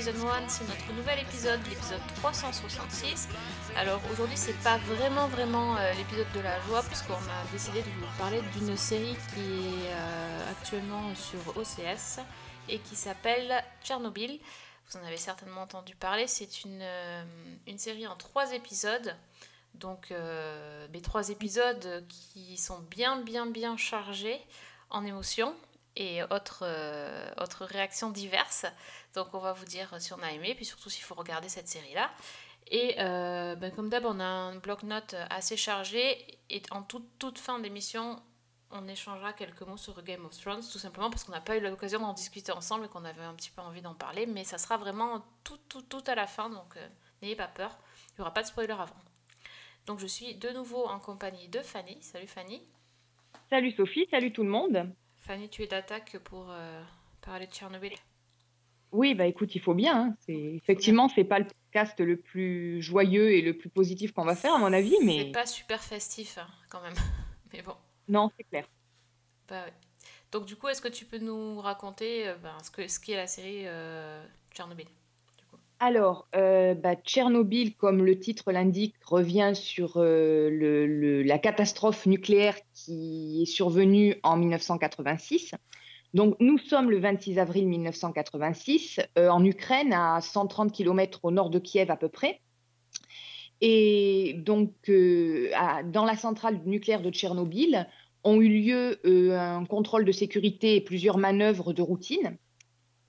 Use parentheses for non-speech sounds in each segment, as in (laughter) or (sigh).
Season 1, c'est notre nouvel épisode, l'épisode 366. Alors aujourd'hui c'est pas vraiment vraiment euh, l'épisode de la joie puisqu'on a décidé de vous parler d'une série qui est euh, actuellement sur OCS et qui s'appelle Tchernobyl. Vous en avez certainement entendu parler, c'est une, euh, une série en trois épisodes. Donc les trois épisodes qui sont bien bien bien chargés en émotions et autres, autres réactions diverses. Donc on va vous dire si on a aimé, puis surtout s'il faut regarder cette série-là. Et euh, ben, comme d'hab, on a un bloc-notes assez chargé. Et en toute, toute fin d'émission, on échangera quelques mots sur Game of Thrones, tout simplement parce qu'on n'a pas eu l'occasion d'en discuter ensemble et qu'on avait un petit peu envie d'en parler. Mais ça sera vraiment tout, tout, tout à la fin, donc euh, n'ayez pas peur. Il n'y aura pas de spoiler avant. Donc je suis de nouveau en compagnie de Fanny. Salut Fanny. Salut Sophie, salut tout le monde. Fanny, tu es d'attaque pour euh, parler de Tchernobyl. Oui, bah écoute, il faut bien. hein. C'est effectivement, c'est pas le podcast le plus joyeux et le plus positif qu'on va faire à mon avis, C'est mais pas super festif hein, quand même. (laughs) Mais bon, non, c'est clair. bah ouais. Donc du coup, est-ce que tu peux nous raconter euh, ben, ce que ce qu'est la série euh, Tchernobyl du coup? Alors, euh, bah, Tchernobyl, comme le titre l'indique, revient sur le- le- la catastrophe nucléaire qui est survenue en 1986. Donc, nous sommes le 26 avril 1986 euh, en Ukraine, à 130 km au nord de Kiev à peu près. Et donc, euh, dans la centrale nucléaire de Tchernobyl, ont eu lieu euh, un contrôle de sécurité et plusieurs manœuvres de routine.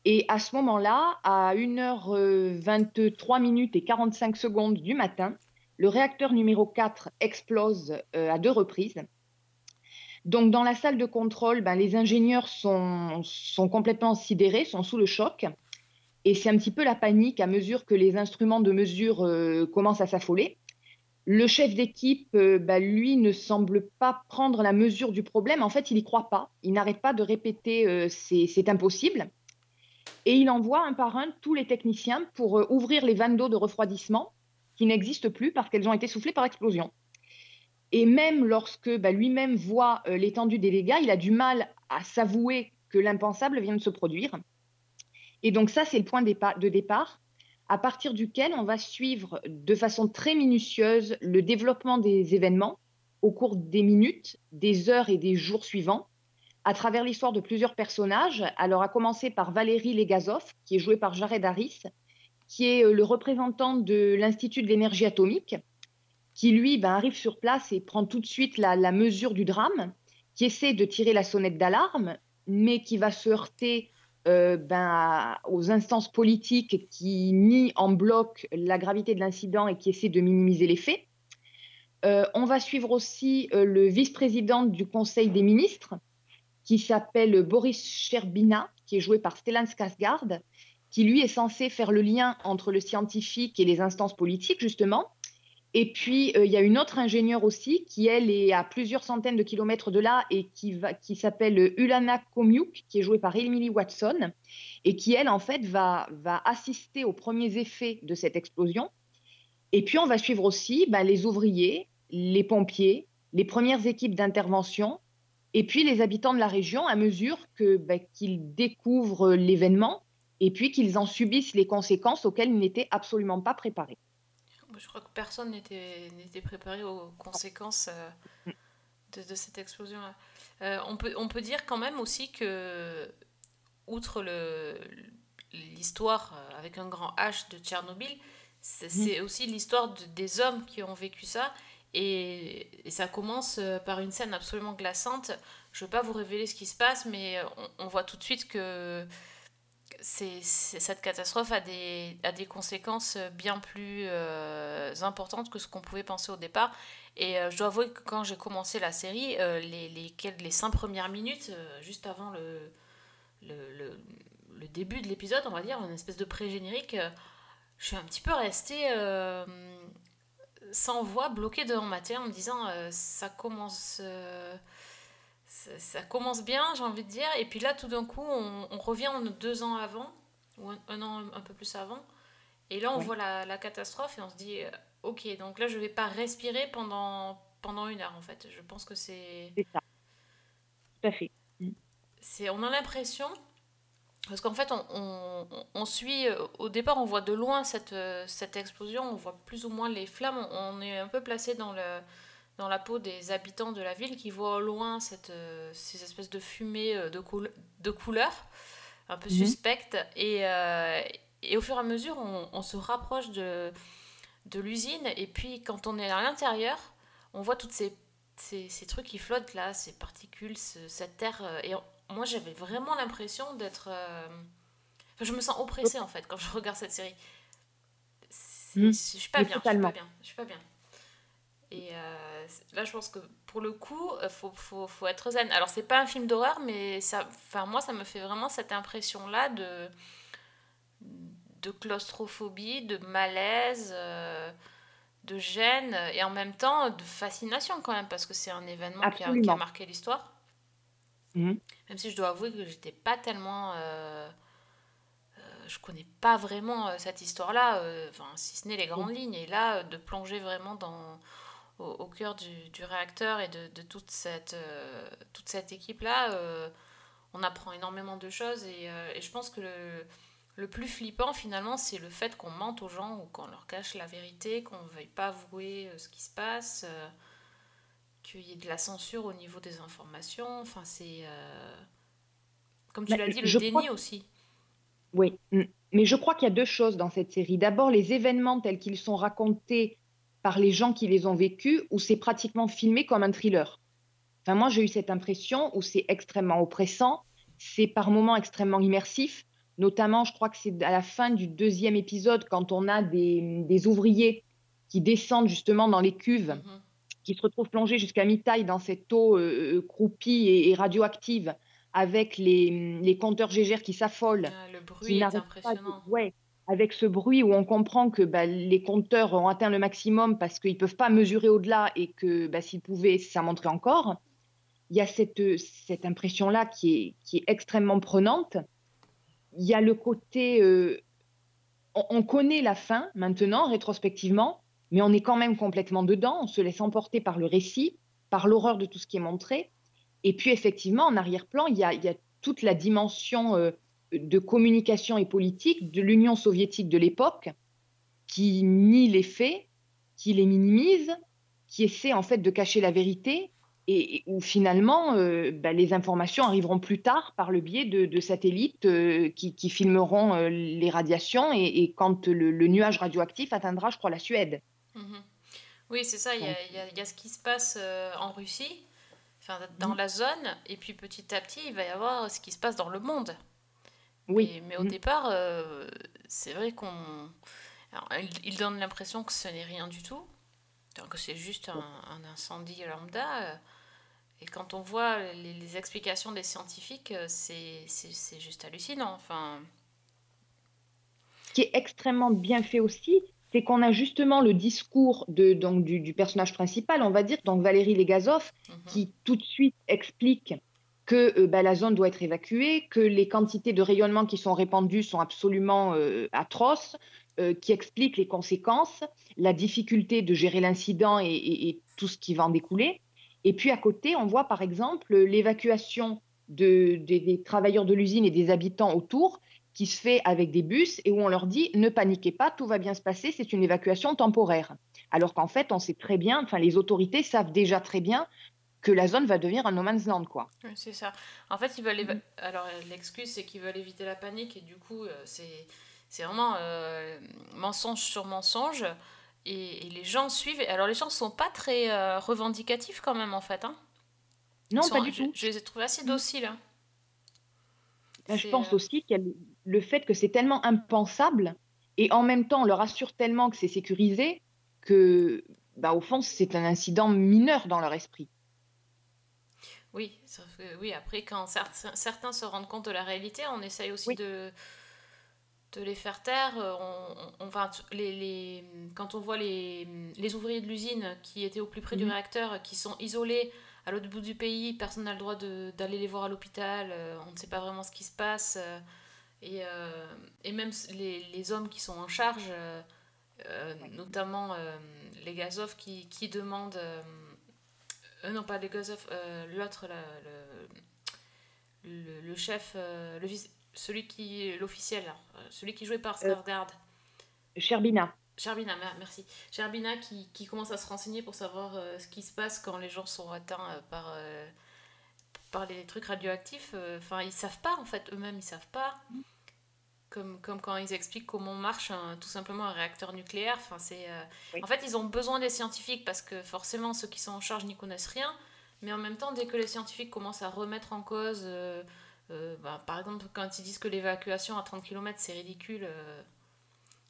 Et à ce moment-là, à 1h23 minutes et 45 secondes du matin, le réacteur numéro 4 explose à deux reprises. Donc, dans la salle de contrôle, ben, les ingénieurs sont, complètement sidérés, sont sous le choc. Et c'est un petit peu la panique à mesure que les instruments de mesure euh, commencent à s'affoler. Le chef d'équipe, euh, bah, lui, ne semble pas prendre la mesure du problème. En fait, il n'y croit pas. Il n'arrête pas de répéter euh, c'est impossible. Et il envoie un par un tous les techniciens pour ouvrir les vannes d'eau de refroidissement qui n'existent plus parce qu'elles ont été soufflées par explosion. Et même lorsque bah, lui-même voit euh, l'étendue des dégâts, il a du mal à s'avouer que l'impensable vient de se produire. Et donc ça, c'est le point de départ à partir duquel on va suivre de façon très minutieuse le développement des événements au cours des minutes, des heures et des jours suivants, à travers l'histoire de plusieurs personnages. Alors, à commencer par Valérie Legazov, qui est joué par Jared Harris, qui est euh, le représentant de l'Institut de l'énergie atomique, qui lui ben, arrive sur place et prend tout de suite la, mesure du drame, qui essaie de tirer la sonnette d'alarme, mais qui va se heurter euh, ben, aux instances politiques qui nient en bloc la gravité de l'incident et qui essaient de minimiser les faits. Euh, on va suivre aussi euh, le vice-président du Conseil des ministres, qui s'appelle Boris Sherbina, qui est joué par Stellan Skarsgård, qui lui est censé faire le lien entre le scientifique et les instances politiques, justement. Et puis, euh, il y a une autre ingénieure aussi, qui, elle, est à plusieurs centaines de kilomètres de là et qui, qui s'appelle Ulana Komiuk, qui est jouée par Emily Watson, et qui, elle, en fait, va, va assister aux premiers effets de cette explosion. Et puis, on va suivre aussi ben, les ouvriers, les pompiers, les premières équipes d'intervention, et puis les habitants de la région à mesure ben, qu'ils découvrent l'événement et puis qu'ils en subissent les conséquences auxquelles ils n'étaient absolument pas préparés. Je crois que personne n'était n'était préparé aux conséquences euh, de, de cette explosion-là. Euh, on, peut, on peut dire quand même aussi que, outre le- l'histoire euh, avec un grand H de Tchernobyl, c'est c'est aussi l'histoire de- des hommes qui ont vécu ça. Et, et ça commence par une scène absolument glaçante. Je ne vais pas vous révéler ce qui se passe, mais on, on voit tout de suite que cette catastrophe a des, a des conséquences bien plus euh, importantes que ce qu'on pouvait penser au départ. Et euh, je dois avouer que quand j'ai commencé la série, euh, les, les, les cinq premières minutes, juste avant le, le, le, le début de l'épisode, on va dire, une espèce de pré-générique, je suis un petit peu restée sans voix, bloquée devant ma télé en me disant ça commence. Ça, ça commence bien, j'ai envie de dire. Et puis là, tout d'un coup, on, on revient en deux ans avant, ou un, un an un peu plus avant. Et là, on Ouais. voit la, la catastrophe et on se dit, euh, ok, donc là je vais pas respirer pendant, pendant une heure en fait. Je pense que c'est. C'est ça. Tout à fait. c'est on a l'impression parce qu'en fait on, on, on suit euh, au départ on voit de loin cette, euh, cette explosion on voit plus ou moins les flammes on est un peu placé dans le dans la peau des habitants de la ville qui voient au loin cette, euh, ces espèces de fumée euh, de, coul de couleur un peu Mhm. suspectes. Et, euh, et au fur et à mesure on, on se rapproche de, de l'usine. Et puis quand on est à l'intérieur on voit toutes ces, ces, ces trucs qui flottent là ces particules ce- cette terre et moi j'avais vraiment l'impression d'être euh, enfin, je me sens oppressée en fait quand je (laughs) regarde cette série. Mhm. je suis pas bien je suis pas bien je suis pas bien et euh, là, je pense que pour le coup, il faut, faut, faut être zen. Alors, c'est pas un film d'horreur, mais ça, enfin, moi, ça me fait vraiment cette impression-là de, de claustrophobie, de malaise, euh, de gêne, et en même temps de fascination quand même, parce que c'est un événement qui a, qui a Absolument. marqué l'histoire. Mhm. Même si je dois avouer que j'étais pas tellement. euh, euh, je connais pas vraiment euh, cette histoire-là, euh, enfin, si ce n'est les grandes lignes. Et là, euh, de plonger vraiment dans, au, au cœur du, du réacteur et de, de toute cette, euh, toute cette équipe-là, euh, on apprend énormément de choses. Et, euh, et je pense que le, le plus flippant, finalement, c'est le fait qu'on mente aux gens ou qu'on leur cache la vérité, qu'on ne veuille pas avouer ce qui se passe. euh, qu'il y ait de la censure au niveau des informations. Enfin, c'est. euh, Comme tu Bah, l'as dit, le déni crois aussi. Oui, mm. mais je crois qu'il y a deux choses dans cette série. D'abord, les événements tels qu'ils sont racontés par les gens qui les ont vécus, où c'est pratiquement filmé comme un thriller? Enfin, moi, j'ai eu cette impression où c'est extrêmement oppressant, c'est par moments extrêmement immersif. Notamment, je crois que c'est à la fin du deuxième épisode, quand on a des, des ouvriers qui descendent justement dans les cuves Mhm. qui se retrouve plongée jusqu'à mi-taille dans cette eau euh, euh, croupie et, et radioactive, avec les, les compteurs Gégère qui s'affolent, Ah, le qui bruit est de- impressionnant. ouais, avec ce bruit où on comprend que bah, les compteurs ont atteint le maximum parce qu'ils ne peuvent pas mesurer au-delà et que bah, s'ils pouvaient, ça monterait encore. Il y a cette, cette impression-là qui est, qui est extrêmement prenante. Il y a le côté... euh, on, on connaît la fin maintenant, rétrospectivement, mais on est quand même complètement dedans. On se laisse emporter par le récit, par l'horreur de tout ce qui est montré. Et puis, effectivement, en arrière-plan, il y a, il y a toute la dimension euh, de communication et politique de l'Union soviétique de l'époque qui nie les faits, qui les minimise, qui essaie en fait de cacher la vérité et, et où finalement euh, bah, les informations arriveront plus tard par le biais de, de satellites euh, qui, qui filmeront euh, les radiations et, et quand le, le nuage radioactif atteindra, je crois, la Suède. Mhm. Oui, c'est ça. Il y a, y y ce qui se passe en Russie, enfin, dans Mhm. la zone, et puis petit à petit, il va y avoir ce qui se passe dans le monde. Oui. Mais, mais au Mhm. départ, euh, c'est vrai qu'on. il, il donne l'impression que ce n'est rien du tout, que c'est juste un, un incendie lambda. euh, Et quand on voit les, les explications des scientifiques, euh, c'est c'est- c'est juste hallucinant. Enfin, Ce qui est extrêmement bien fait aussi, c'est qu'on a justement le discours de, donc, du, du personnage principal, on va dire, donc Valérie Legazov, mhm. qui tout de suite explique que euh, bah, la zone doit être évacuée, que les quantités de rayonnement qui sont répandues sont absolument euh, atroces, euh, qui explique les conséquences, la difficulté de gérer l'incident et, tout ce qui va en découler. Et puis à côté, on voit par exemple l'évacuation de- des- des travailleurs de l'usine et des habitants autour qui se fait avec des bus et où on leur dit ne paniquez pas, tout va bien se passer, c'est une évacuation temporaire. Alors qu'en fait, on sait très bien, enfin les autorités savent déjà très bien que la zone va devenir un no man's land, quoi. Oui, c'est ça. En fait, ils veulent. éva- Mhm. Alors, l'excuse, c'est qu'ils veulent éviter la panique, et du coup, euh, c'est c'est vraiment euh, mensonge sur mensonge. Et, et les gens suivent. Alors, les gens sont pas très euh, revendicatifs quand même, en fait. hein. Non, sont- pas du je, tout. je les ai trouvés assez Mhm. dociles. hein. Là, je pense aussi qu'il y a le- le fait que c'est tellement impensable et en même temps, on leur assure tellement que c'est sécurisé que, bah, au fond, c'est un incident mineur dans leur esprit. Oui, sauf que- oui, après, quand certains, certains se rendent compte de la réalité, on essaye aussi Oui. de, de les faire taire. Euh, On, on- les, les- quand on voit les, les ouvriers de l'usine qui étaient au plus près du Mhm. réacteur, qui sont isolés à l'autre bout du pays, personne n'a le droit d'aller les voir à l'hôpital, euh, on ne sait pas vraiment ce qui se passe. euh, et, euh, et même les, les hommes qui sont en charge, euh, notamment euh, les Gazov qui, qui demandent. Euh, non, pas les Gazov, euh, l'autre, là, le, le, le chef, euh, le celui qui est l'officiel, celui qui jouait par. Skarsgård. Sherbina. Sherbina, mer- merci. Sherbina qui, qui commence à se renseigner pour savoir ce qui se passe quand les gens sont atteints par, par les trucs radioactifs. Enfin, ils savent pas en fait, eux-mêmes ils savent pas. Comme, comme quand ils expliquent comment marche un- tout simplement un réacteur nucléaire. Enfin, c'est, euh, Oui. En fait, ils ont besoin des scientifiques parce que forcément ceux qui sont en charge n'y connaissent rien. Mais en même temps, dès que les scientifiques commencent à remettre en cause, euh, euh, bah, par exemple, quand ils disent que l'évacuation à 30 km c'est ridicule.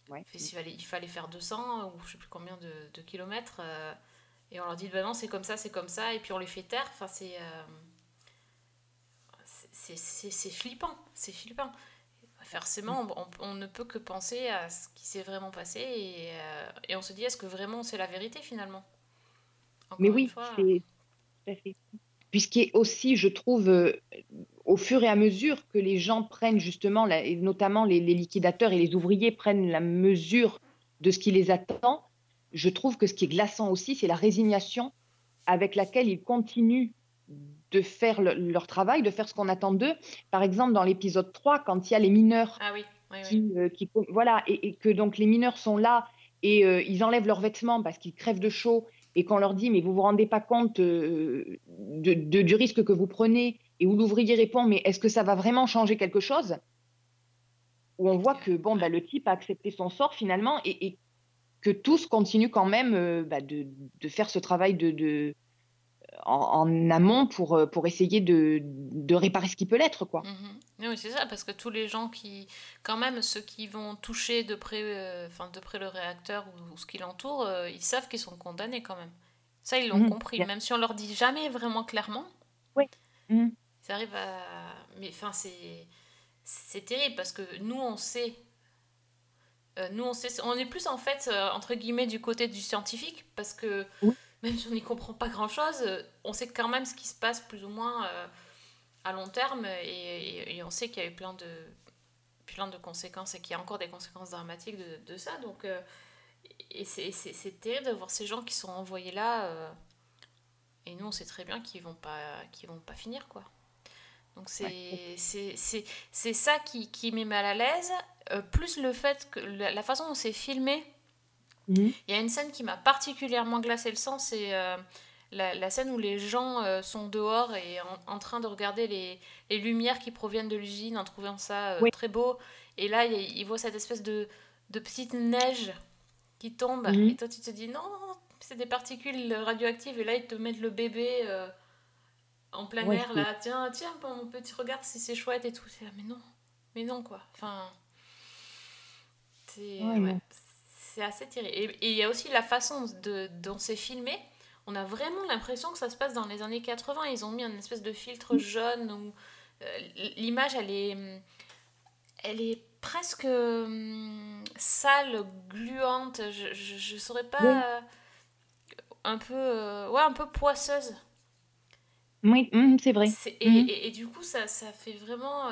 Ouais. il fallait, il fallait faire 200 ou je sais plus combien de, de kilomètres. et on leur dit, bah non, c'est comme ça, c'est comme ça. Et puis on les fait taire. Enfin, c'est. c'est- c'est c'est flippant. C'est flippant. Forcément, on, on ne peut que penser à ce qui s'est vraiment passé. Et, euh, et on se dit, est-ce que vraiment c'est la vérité finalement? Encore Mais oui, c'est tout à fait. Puisqu'il aussi, je trouve, euh, au fur et à mesure que les gens prennent justement, la- et notamment les, les liquidateurs et les ouvriers prennent la mesure de ce qui les attend, je trouve que ce qui est glaçant aussi, c'est la résignation avec laquelle ils continuent de faire le- leur travail, de faire ce qu'on attend d'eux. Par exemple, dans l'épisode 3, quand il y a les mineurs Ah oui, oui, oui. qui, euh, qui- voilà, et, et que donc les mineurs sont là et euh, ils enlèvent leurs vêtements parce qu'ils crèvent de chaud et qu'on leur dit mais vous vous rendez pas compte euh, de- de- du risque que vous prenez et où l'ouvrier répond mais est-ce que ça va vraiment changer quelque chose? Où on voit que bon bah, le type a accepté son sort finalement et, et que tous continuent quand même bah, de, de faire ce travail de- en, en amont pour, euh, pour essayer de, de réparer ce qui peut l'être quoi. Mhm. Oui, c'est ça, parce que tous les gens qui, quand même, ceux qui vont toucher de près, euh, enfin, de près le réacteur ou, ou ce qui l'entoure, euh, ils savent qu'ils sont condamnés quand même. Ça, ils l'ont Mhm, compris, bien. même si on leur dit jamais vraiment clairement. Mhm. Ça arrive à. Mais enfin, c'est. C'est terrible parce que nous, on sait. euh, nous, on sait. On est plus, en fait, euh, entre guillemets, du côté du scientifique parce que Oui. Même si on n'y comprend pas grand chose, on sait quand même ce qui se passe plus ou moins euh, à long terme et, et- et on sait qu'il y a eu plein de, plein de conséquences et qu'il y a encore des conséquences dramatiques de, de ça. Donc, euh, et c'est- terrible de voir ces gens qui sont envoyés là. euh, et nous, on sait très bien qu'ils vont pas, qu'ils vont pas finir, quoi. Donc c'est ça qui, qui met mal à l'aise, euh, plus le fait que la, la façon dont c'est filmé, Mhm. il y a une scène qui m'a particulièrement glacé le sang, c'est euh, la, la scène où les gens euh, sont dehors et en, en train de regarder les, les lumières qui proviennent de l'usine en trouvant ça euh, Oui. très beau. Et là, ils voient cette espèce de, de petite neige qui tombe. Mhm. Et toi, tu te dis non, c'est des particules radioactives. Et là, ils te mettent le bébé en plein Ouais, air. Là, tiens, tiens, mon petit, regarde si c'est chouette et tout. Là, mais non, mais non, quoi. Enfin. C'est Ouais. C'est assez terrible. Et il y a aussi la façon de, dont c'est filmé. On a vraiment l'impression que ça se passe dans les années 80. Ils ont mis un espèce de filtre jaune où euh, l'image, elle est, elle est presque hum, sale, gluante. Je, je, je saurais pas. Oui. euh, Un peu, euh, ouais, un peu poisseuse. Oui, c'est vrai. Et, et, et du coup, ça, ça fait vraiment.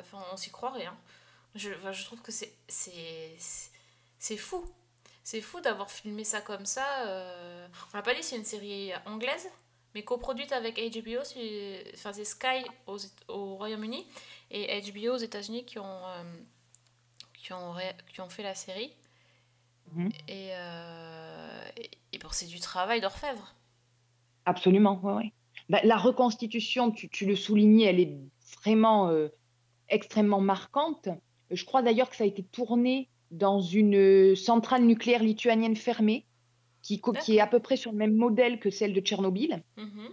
Enfin, on s'y croirait. Hein. Je, je trouve que c'est c'est- fou. C'est fou d'avoir filmé ça comme ça. euh. On l'a pas dit, c'est une série anglaise, mais coproduite avec HBO. C'est enfin, c'est Sky aux, au Royaume-Uni et HBO aux États-Unis qui, ont euh, qui, ont ré- qui ont fait la série. Mhm. Et, euh, et, et bon, c'est du travail d'orfèvre. Absolument, ouais. Bah, la reconstitution, tu, tu le soulignais, elle est vraiment euh, extrêmement marquante. Je crois d'ailleurs que ça a été tourné dans une euh, centrale nucléaire lituanienne fermée, qui, est à peu près sur le même modèle que celle de Tchernobyl. Mhm.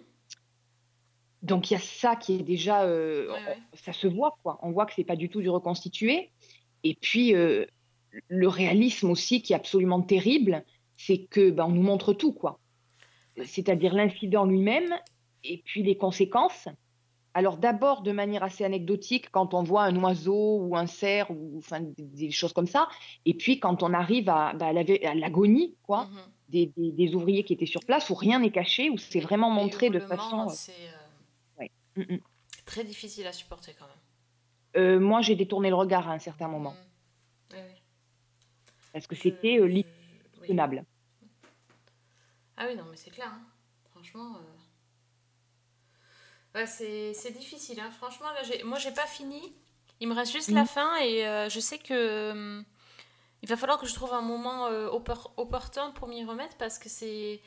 Donc il y a ça qui est déjà, euh, Ouais, ouais. ça se voit quoi. On voit que c'est pas du tout du reconstitué. Et puis euh, le réalisme aussi qui est absolument terrible, c'est que ben, on nous montre tout quoi. C'est-à-dire l'incident lui-même et puis les conséquences. Alors d'abord de manière assez anecdotique quand on voit un oiseau ou un cerf ou enfin des, choses comme ça. Et puis quand on arrive à, bah, à l'agonie quoi Mhm. des, des- des ouvriers qui étaient sur place où rien n'est caché où c'est vraiment montré de façon. C'est euh, Mm, mm. très difficile à supporter quand même. Euh, moi j'ai détourné le regard à un certain moment. Ouais. parce que c'était euh, oui. Ah oui, non, mais c'est clair. hein. Franchement. Ouais, c'est difficile. hein. Franchement, là, moi, j'ai pas fini. Il me reste juste la Mhm. fin et euh, je sais que. euh, il va falloir que je trouve un moment euh, oppor- opportun pour m'y remettre parce que c'est.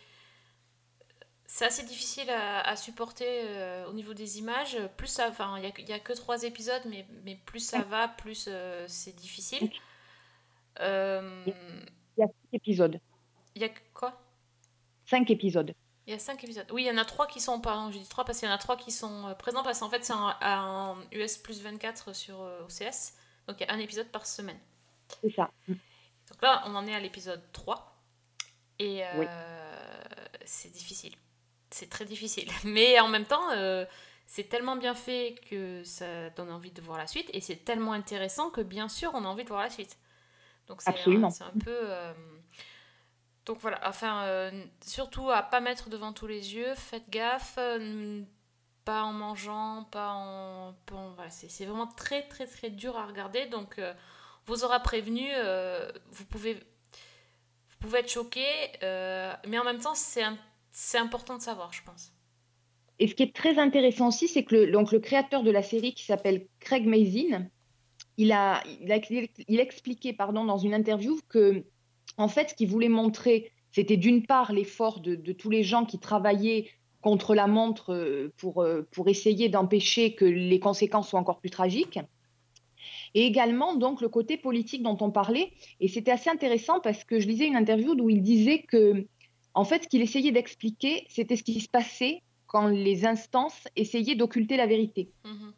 C'est assez difficile à, à supporter euh, au niveau des images. Plus ça. Enfin, il n'y a, y a que trois épisodes, mais, mais plus ça va, plus c'est difficile. Euh, Il y a cinq épisodes. Il y a quoi? Cinq épisodes. Il y a cinq épisodes. Oui, il y en a trois qui sont, pardon, j'ai dit trois parce qu'il y en a trois qui sont euh, présents parce qu'en fait c'est un, un US plus 24 sur euh, OCS. Donc il y a un épisode par semaine. C'est ça. Donc là, on en est à l'épisode 3. Et euh, Oui. c'est difficile. C'est très difficile. (laughs) Mais en même temps, euh, c'est tellement bien fait que ça donne envie de voir la suite. Et c'est tellement intéressant que bien sûr, on a envie de voir la suite. Donc c'est un, Absolument. c'est un peu... euh, Donc voilà, enfin, euh, surtout à pas mettre devant tous les yeux, faites gaffe, euh, pas en mangeant, pas en... en- voilà, c'est vraiment très très très dur à regarder, donc euh, vous aura prévenu, vous, pouvez, vous pouvez être choqué, mais en même temps c'est important de savoir, je pense. Et ce qui est très intéressant aussi, c'est que le, donc le créateur de la série, qui s'appelle Craig Mazin, il a, il il a expliqué pardon, dans une interview que, en fait, ce qu'il voulait montrer, c'était d'une part l'effort de, de tous les gens qui travaillaient contre la montre euh, pour, euh, pour essayer d'empêcher que les conséquences soient encore plus tragiques. Et également, donc, le côté politique dont on parlait. Et c'était assez intéressant parce que je lisais une interview où il disait que, en fait, ce qu'il essayait d'expliquer, c'était ce qui se passait quand les instances essayaient d'occulter la vérité. Mhm.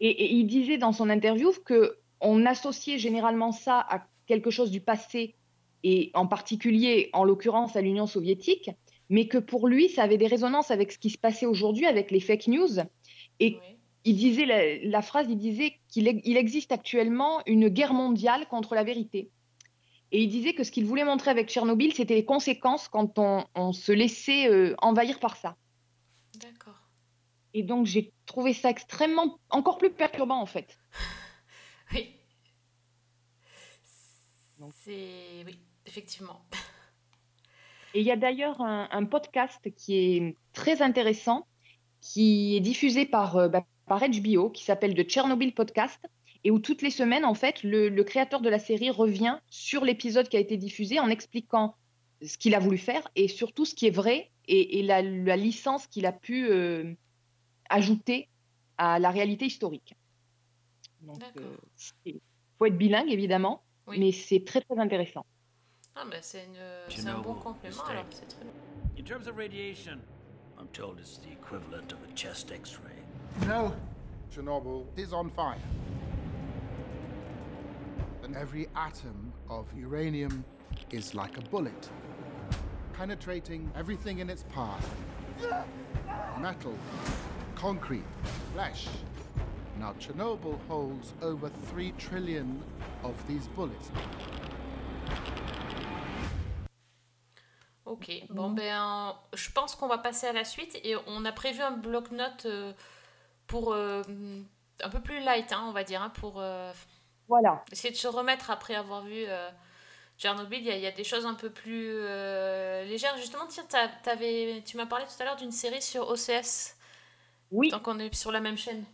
Et, et il disait dans son interview que on associait généralement ça à quelque chose du passé et en particulier, en l'occurrence, à l'Union soviétique, mais que pour lui, ça avait des résonances avec ce qui se passait aujourd'hui avec les fake news. Et Oui. il disait la, la phrase, il disait qu'il il existe actuellement une guerre mondiale contre la vérité. Et il disait que ce qu'il voulait montrer avec Tchernobyl, c'était les conséquences quand on, on se laissait euh, envahir par ça. D'accord. Et donc j'ai trouvé ça extrêmement, encore plus perturbant en fait. (laughs) Oui. C'est... Oui, effectivement. Et il y a d'ailleurs un, un podcast qui est très intéressant, qui est diffusé par, euh, bah, par HBO, qui s'appelle The Chernobyl Podcast, et où toutes les semaines, en fait, le, le créateur de la série revient sur l'épisode qui a été diffusé en expliquant ce qu'il a voulu faire et surtout ce qui est vrai et, et la, la licence qu'il a pu euh, ajouter à la réalité historique. Donc, il faut être bilingue, évidemment, Oui. mais c'est très, très intéressant. Ah, ben c'est, une... c'est un bon complément, alors c'est très bien. In terms of radiation, I'm told it's the equivalent of a chest x ray. No, Chernobyl is on fire. And every atom of uranium is like a bullet, penetrating everything in its path metal, concrete, flesh. Now, Chernobyl holds over 3 trillion of these bullets. Ok, bon ben, je pense qu'on va passer à la suite et on a prévu un bloc-notes euh, pour euh, un peu plus light, hein, on va dire, hein, pour euh, Voilà. essayer de se remettre après avoir vu Tchernobyl. Il y, a- il y a des choses un peu plus euh, légères. Justement, tiens, tu m'as parlé tout à l'heure d'une série sur OCS, Oui. tant qu'on est sur la même chaîne.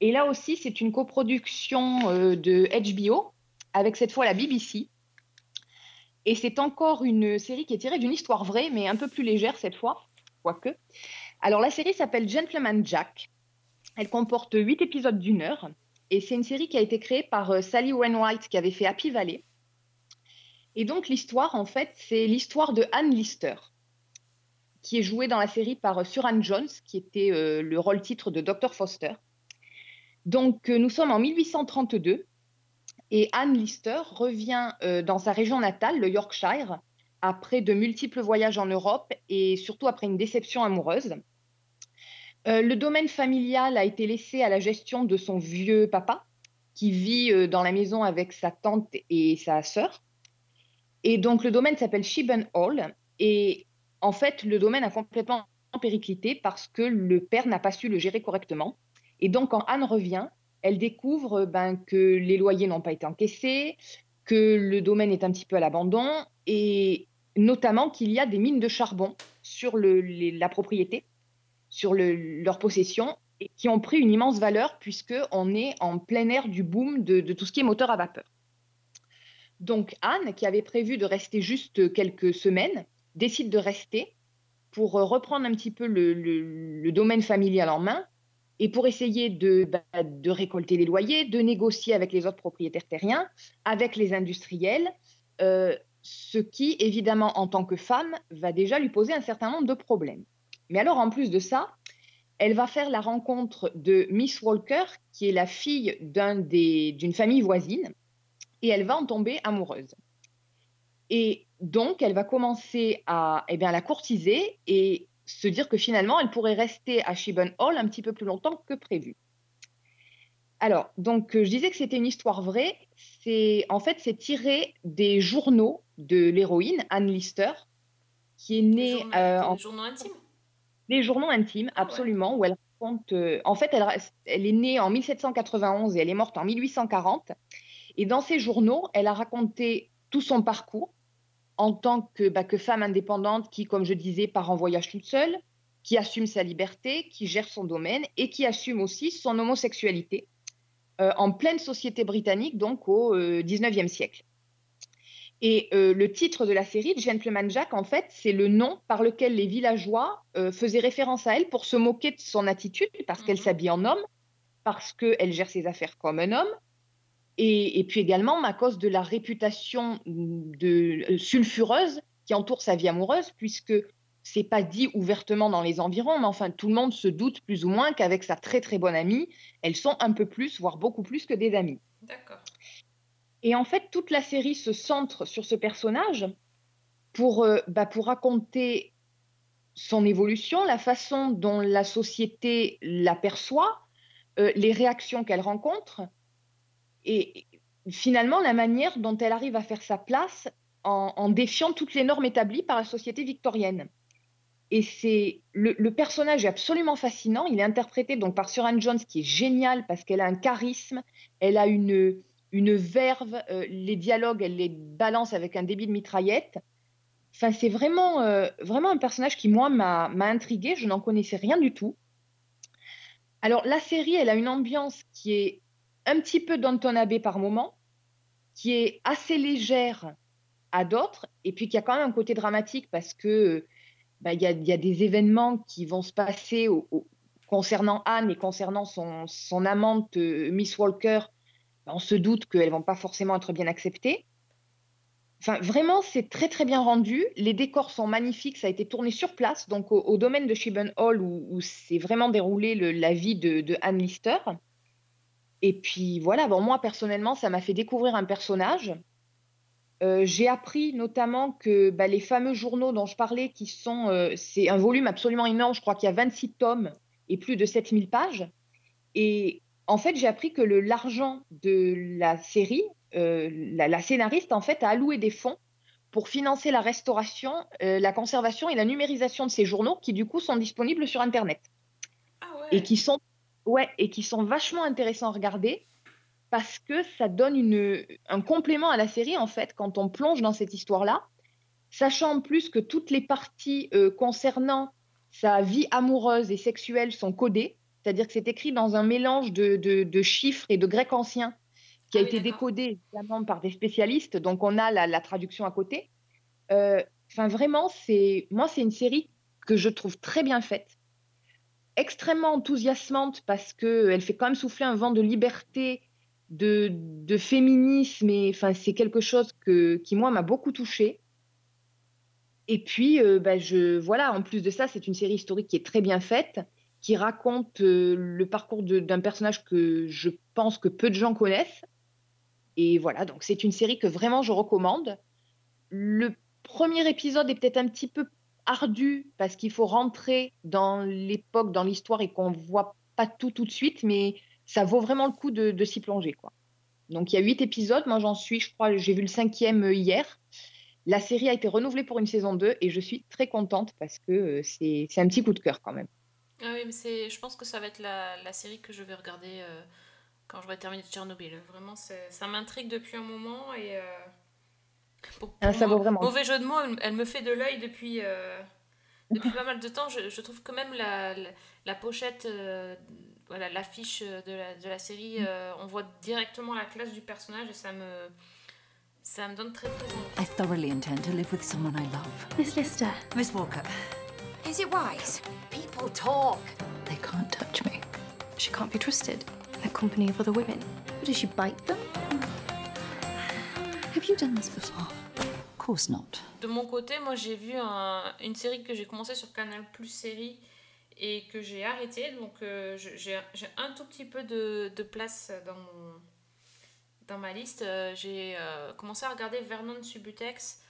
Et là aussi, c'est une coproduction euh, de HBO avec cette fois la BBC. Et c'est encore une série qui est tirée d'une histoire vraie, mais un peu plus légère cette fois, quoique. Alors la série s'appelle Gentleman Jack. Elle comporte huit épisodes d'une heure. Et c'est une série qui a été créée par euh, Sally Wainwright qui avait fait Happy Valley. Et donc l'histoire, en fait, c'est l'histoire de Anne Lister, qui est jouée dans la série par euh, Suran Jones, qui était euh, le rôle titre de Dr. Foster. Donc, nous sommes en 1832 et Anne Lister revient euh, dans sa région natale, le Yorkshire, après de multiples voyages en Europe et surtout après une déception amoureuse. Euh, le domaine familial a été laissé à la gestion de son vieux papa, qui vit euh, dans la maison avec sa tante et sa sœur. Et donc, le domaine s'appelle Sheben Hall. Et en fait, le domaine a complètement périclité parce que le père n'a pas su le gérer correctement. Et donc, quand Anne revient, elle découvre ben, que les loyers n'ont pas été encaissés, que le domaine est un petit peu à l'abandon et notamment qu'il y a des mines de charbon sur la propriété, sur le- leur possession, qui ont pris une immense valeur puisqu'on est en plein air du boom de, tout ce qui est moteur à vapeur. Donc Anne, qui avait prévu de rester juste quelques semaines, décide de rester pour euh, reprendre un petit peu le domaine familial en main et pour essayer de, bah, de récolter les loyers, de négocier avec les autres propriétaires terriens, avec les industriels, euh, ce qui, évidemment, en tant que femme, va déjà lui poser un certain nombre de problèmes. Mais alors, en plus de ça, elle va faire la rencontre de Miss Walker, qui est la fille d'une famille voisine, et elle va en tomber amoureuse. Et donc, elle va commencer à, eh à la courtiser et se dire que finalement, elle pourrait rester à Shibon Hall un petit peu plus longtemps que prévu. Alors, donc, euh, je disais que c'était une histoire vraie. C'est en fait, c'est tiré des journaux de l'héroïne Anne Lister, qui est née journaux, euh, des en journaux intimes? des journaux intimes, Ah ouais. absolument, où elle raconte. euh, en fait, elle, elle est née en 1791 et elle est morte en 1840. Et dans ces journaux, elle a raconté tout son parcours en tant que, bah, que femme indépendante qui, comme je disais, part en voyage toute seule, qui assume sa liberté, qui gère son domaine et qui assume aussi son homosexualité euh, en pleine société britannique, donc au euh, 19e siècle. Et euh, le titre de la série, Gentleman Jack, en fait, c'est le nom par lequel les villageois euh, faisaient référence à elle pour se moquer de son attitude, parce qu'elle Mhm. s'habille en homme, parce qu'elle gère ses affaires comme un homme, et, et puis également à cause de la réputation de, euh, sulfureuse qui entoure sa vie amoureuse, puisque c'est pas dit ouvertement dans les environs, mais enfin tout le monde se doute plus ou moins qu'avec sa très très bonne amie, elles sont un peu plus, voire beaucoup plus que des amies. D'accord. Et en fait, toute la série se centre sur ce personnage pour, euh, bah, pour raconter son évolution, la façon dont la société l'aperçoit, euh, les réactions qu'elle rencontre, et finalement la manière dont elle arrive à faire sa place en, défiant toutes les normes établies par la société victorienne. Et c'est le, personnage est absolument fascinant. Il est interprété donc par Suran Jones, qui est génial parce qu'elle a un charisme, elle a une, une verve, euh, les dialogues, elle les balance avec un débit de mitraillette. Enfin, c'est vraiment, euh, vraiment un personnage qui, moi, m'a intriguée. Je n'en connaissais rien du tout. Alors, la série, elle a une ambiance qui est un petit peu Downton Abbey par moment, qui est assez légère à d'autres, et puis qui a quand même un côté dramatique parce que bah, il y, a, des événements qui vont se passer concernant Anne et concernant son, amante euh, Miss Walker. On se doute qu'elles vont pas forcément être bien acceptées. Enfin, vraiment, c'est très très bien rendu. Les décors sont magnifiques. Ça a été tourné sur place, donc au, domaine de Shibben Hall où, s'est vraiment déroulé le- la vie de, de Anne Lister. Et puis voilà, bon, moi personnellement, ça m'a fait découvrir un personnage. Euh, j'ai appris notamment que bah, les fameux journaux dont je parlais, qui sont, euh, c'est un volume absolument énorme, je crois qu'il y a 26 tomes et plus de 7000 pages. Et en fait, j'ai appris que l'argent de la série, euh, la, la scénariste, en fait, a alloué des fonds pour financer la restauration, la conservation et la numérisation de ces journaux qui, du coup, sont disponibles sur Internet Ah ouais. et qui sont ouais et qui sont vachement intéressants à regarder parce que ça donne une, un complément à la série en fait quand on plonge dans cette histoire là sachant en plus que toutes les parties euh, concernant sa vie amoureuse et sexuelle sont codées. C'est-à-dire que c'est écrit dans un mélange de, de- de chiffres et de grec ancien qui a Ah oui, été décodé évidemment par des spécialistes. Donc on a la, la traduction à côté. Euh, enfin vraiment c'est moi c'est une série que je trouve très bien faite extrêmement enthousiasmante parce qu'elle fait quand même souffler un vent de liberté, de, féminisme, et enfin, c'est quelque chose qui, moi, m'a beaucoup touchée. Et puis, euh, bah, je, voilà, en plus de ça, c'est une série historique qui est très bien faite, qui raconte euh, le parcours d'un personnage que je pense que peu de gens connaissent. Et voilà, donc c'est une série que vraiment je recommande. Le premier épisode est peut-être un petit peu ardu parce qu'il faut rentrer dans l'époque, dans l'histoire et qu'on voit pas tout tout de suite, mais ça vaut vraiment le coup de, de s'y plonger, quoi. Donc il y a huit épisodes, moi j'en suis, je crois, j'ai vu le cinquième euh, hier. La série a été renouvelée pour une saison 2 et je suis très contente parce que euh, c'est un petit coup de cœur quand même. Ah oui, mais je pense que ça va être la, la série que je vais regarder euh, quand j'aurai terminé Tchernobyl. Vraiment, ça m'intrigue depuis un moment et. Pour- Ah, pour ça moi- vaut vraiment. Mauvais jeu de mots, elle, elle me fait de l'œil depuis, euh, depuis pas mal de temps. Je, je trouve que même la, la, la pochette, euh, voilà, l'affiche de la, de la série, Mm. euh, on voit directement la classe du personnage et ça me, ça me donne très très envie. I thoroughly intend to live with someone I love. Miss Lister. Miss Walker, Is it wise? People talk. they can't touch me. She can't be trusted. In the company of other women. What, does she bite them? Have you done this before? Of course not. De mon côté, moi j'ai vu un- une série que j'ai commencé sur Canal Plus série et que j'ai arrêté. Donc euh, j'ai un tout petit peu de, place dans, mon, dans ma liste. Euh, j'ai euh, commencé à regarder Vernon Subutex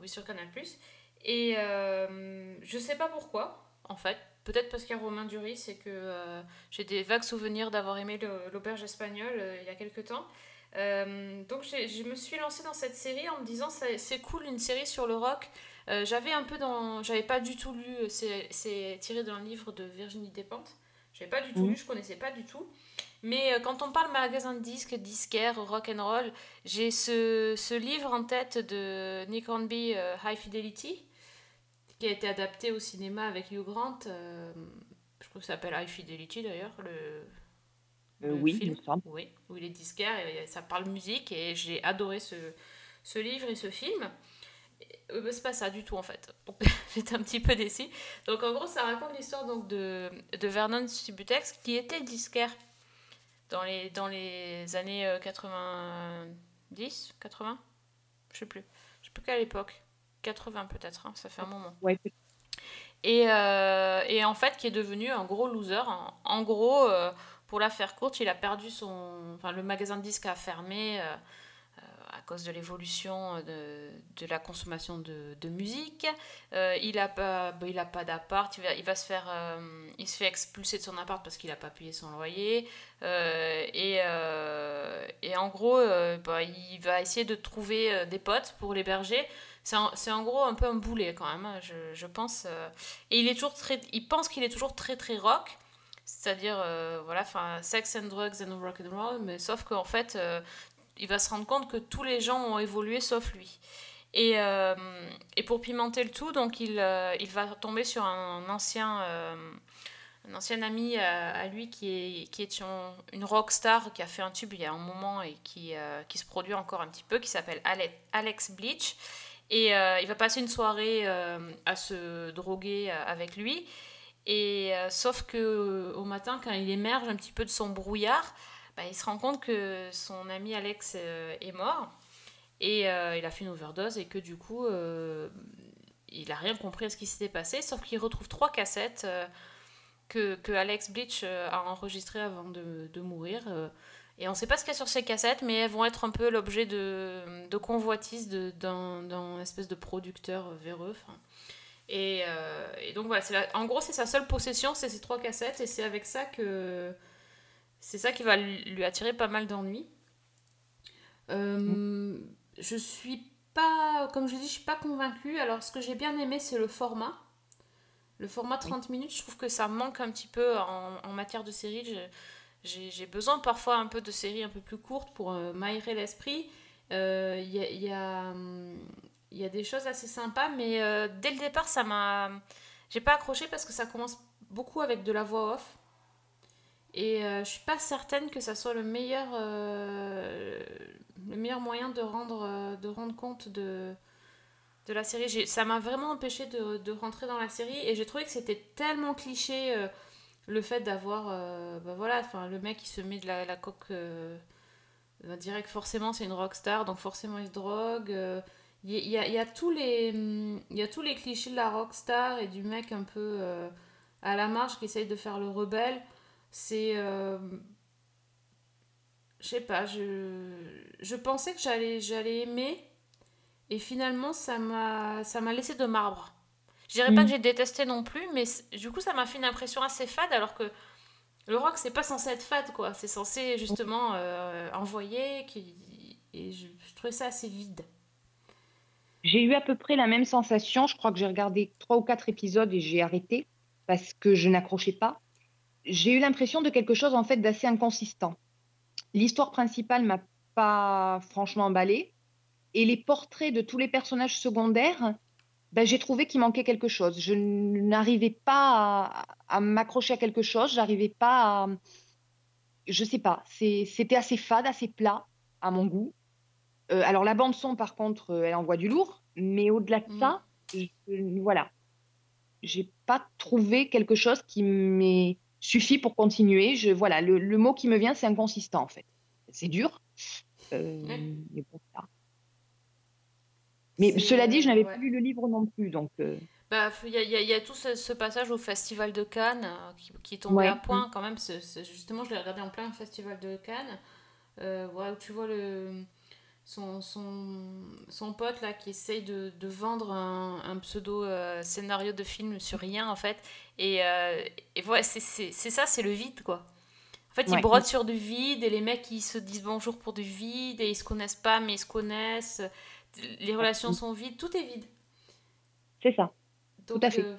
oui, sur Canal Plus. Et je sais pas pourquoi, en fait. Peut-être parce qu'il y a Romain Duris et que j'ai des vagues souvenirs d'avoir aimé l'auberge espagnole il y a quelques temps. Euh, donc je me suis lancée dans cette série en me disant c'est cool une série sur le rock. Euh, j'avais un peu dans, j'avais pas du tout lu, euh, c'est tiré d'un livre de Virginie Despentes. J'avais pas du tout Mhm. lu, je connaissais pas du tout. Mais euh, quand on parle magasin de disques, disquaire, rock and roll, j'ai ce, ce livre en tête de Nick Hornby, High Fidelity, qui a été adapté au cinéma avec Hugh Grant. je crois que ça s'appelle High Fidelity d'ailleurs, le, le oui, film. Oui, où il est disquaire et ça parle musique et j'ai adoré ce, ce livre et ce film. Euh, bah, c'est pas ça du tout en fait. (laughs) J'étais un petit peu déçue. Donc en gros, ça raconte l'histoire donc de, de Vernon Subutex qui était disquaire dans les, dans les années euh, 90, 80 Je sais plus. Je sais plus quelle époque. 80 peut-être, hein, ça fait un moment. Ouais, Et, euh, et en fait, qui est devenu un gros loser. En, en gros, euh, pour la faire courte, il a perdu son. Enfin, le magasin de disques a fermé euh, euh, à cause de l'évolution de, de la consommation de, musique. Euh, il n'a pas, bah, il pas d'appart. Il va, il va se faire. euh, il se fait expulser de son appart parce qu'il n'a pas payé son loyer. Euh, et, euh, et en gros, euh, bah, il va essayer de trouver euh, des potes pour l'héberger. C'est en, en gros un peu un boulet quand même, je, je pense. euh. Et il est toujours très, il pense qu'il est toujours très très rock, c'est-à-dire euh, voilà, enfin sex and drugs and rock and roll, mais sauf qu'en fait, euh, il va se rendre compte que tous les gens ont évolué sauf lui. Et, euh, et pour pimenter le tout, donc il, il va tomber sur un ancien, un ancien ami à, lui qui est, qui est une, une rock star qui a fait un tube il y a un moment et qui, qui se produit encore un petit peu, qui s'appelle Ale- Alex Bleach. Et il va passer une soirée à se droguer avec lui. Et euh, sauf que euh, au matin, quand il émerge un petit peu de son brouillard, bah, il se rend compte que son ami Alex euh, est mort. Et il a fait une overdose et que du coup, il a rien compris à ce qui s'était passé. Sauf qu'il retrouve trois cassettes que, que Alex Bleach a enregistrées avant de, de mourir. et on ne sait pas ce qu'il y a sur ces cassettes, mais elles vont être un peu l'objet de, de convoitise de- d'un espèce de producteur véreux. Et, euh, et donc voilà, la- en gros, c'est sa seule possession, c'est ces trois cassettes, et c'est avec ça que. C'est ça qui va lui lui attirer pas mal d'ennuis. Euh, Je suis pas. Comme je dit, je suis pas convaincue. Alors, ce que j'ai bien aimé, c'est le format. Le format 30 minutes, je trouve que ça manque un petit peu en, en matière de série. J'ai besoin parfois un peu de séries un peu plus courtes pour euh, m'aérer l'esprit. Euh, Il y, a, il y, a, hum, il y a des choses assez sympas, mais euh, dès le départ, ça m'a. J'ai pas accroché parce que ça commence beaucoup avec de la voix off. Et euh, je suis pas certaine que ça soit le meilleur, euh, le meilleur moyen de rendre, de rendre compte de, de la série. Ça m'a vraiment empêché de, de rentrer dans la série et j'ai trouvé que c'était tellement cliché le fait d'avoir bah voilà, le mec qui se met de la, la coque que forcément c'est une rockstar donc forcément il se drogue. Il y, a, il y a tous les, il y a tous les clichés de la rockstar et du mec un peu euh, à la marge qui essaye de faire le rebelle. C'est. euh, je sais pas, je, je pensais que j'allais, j'allais aimer et finalement ça m'a, ça m'a laissé de marbre. Je dirais pas Mm. que j'ai détesté non plus, mais du coup ça m'a fait une impression assez fade alors que le rock c'est pas censé être fade quoi, c'est censé justement euh, envoyer qui, et je, je trouvais ça assez vide. J'ai eu à peu près la même sensation. Je crois que j'ai regardé trois ou quatre épisodes et j'ai arrêté parce que je n'accrochais pas. j'ai eu l'impression de quelque chose en fait d'assez inconsistant. L'histoire principale m'a pas franchement emballée et les portraits de tous les personnages secondaires, ben, j'ai trouvé qu'il manquait quelque chose. Je n'arrivais pas à, à m'accrocher à quelque chose, j'arrivais pas à... Je sais pas, c'était assez fade, assez plat à mon goût. Euh, alors la bande son par contre, euh, elle envoie du lourd, mais au-delà de Mm. ça, je- voilà, j'ai pas trouvé quelque chose qui m'ait suffi pour continuer. Je, voilà, le, le mot qui me vient, c'est inconsistant en fait. C'est dur. Euh, mais bon, ça. Mais C'est, cela dit, je n'avais ouais. pas lu le livre non plus, donc euh, Bah, il y a, il y a- il y a tout ce, ce passage au festival de Cannes euh, qui, qui est tombé Ouais. à point quand même. justement, je l'ai regardé en plein festival de Cannes. Euh, ouais, où tu vois le, son, son, son pote là qui essaye de, de vendre un, un pseudo euh, scénario de film sur rien en fait. Et, euh, et ouais, c'est ça, c'est le vide quoi. En fait, ils Ouais. brodent sur du vide et les mecs ils se disent bonjour pour du vide et ils se connaissent pas mais ils se connaissent. Les relations sont vides, tout est vide. c'est ça. Donc, à fait. euh,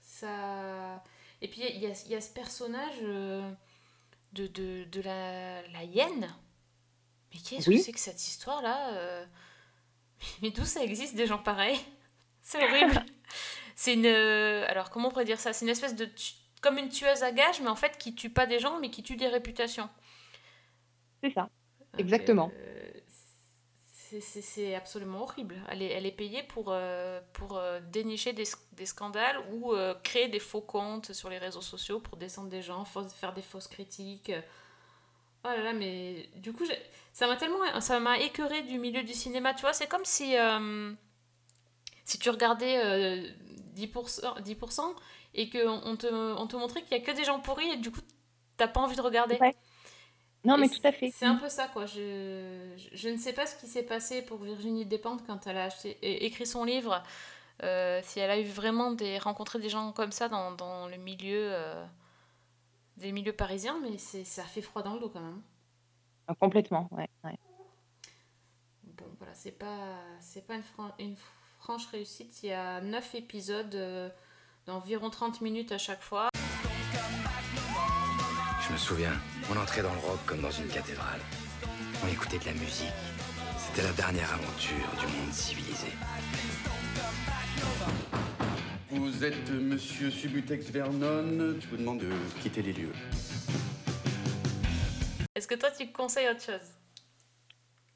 ça... Et puis, il y y a ce personnage de, de, de la, la hyène. Mais qu'est-ce Oui. que c'est que cette histoire-là euh, (laughs) Mais d'où ça existe des gens pareils? (laughs) C'est horrible. (laughs) c'est une... Alors, comment on pourrait dire ça? C'est une espèce de... tu- Comme une tueuse à gages, mais en fait, qui tue pas des gens, mais qui tue des réputations. C'est ça. Donc, Exactement. euh, c'est- absolument horrible. Elle est, elle est payée pour, euh, pour euh, dénicher des, des scandales ou euh, créer des faux comptes sur les réseaux sociaux pour descendre des gens, faire des fausses critiques. Oh là là, mais du coup, ça m'a tellement. Ça m'a écœuré du milieu du cinéma, tu vois. C'est comme si. euh, si tu regardais euh, 10%, 10% et qu'on on te, on te montrait qu'il y a que des gens pourris et du coup, t'as pas envie de regarder. Ouais. Non, mais tout à fait. C'est un peu ça, quoi. Je, je, je ne sais pas ce qui s'est passé pour Virginie Despentes quand elle a acheté, écrit son livre. euh, si elle a eu vraiment des, rencontré des gens comme ça dans, dans le milieu euh, des milieux parisiens, mais ça fait froid dans le dos quand même. Ah, Complètement, ouais. ouais. Bon, voilà, c'est pas, c'est pas une, fran- une franche réussite. Il y a 9 épisodes euh, d'environ 30 minutes à chaque fois. Je me souviens, on entrait dans le rock comme dans une cathédrale. On écoutait de la musique. C'était la dernière aventure du monde civilisé. Vous êtes monsieur Subutex Vernon. Je vous demande de quitter les lieux. Est-ce que toi, tu conseilles autre chose?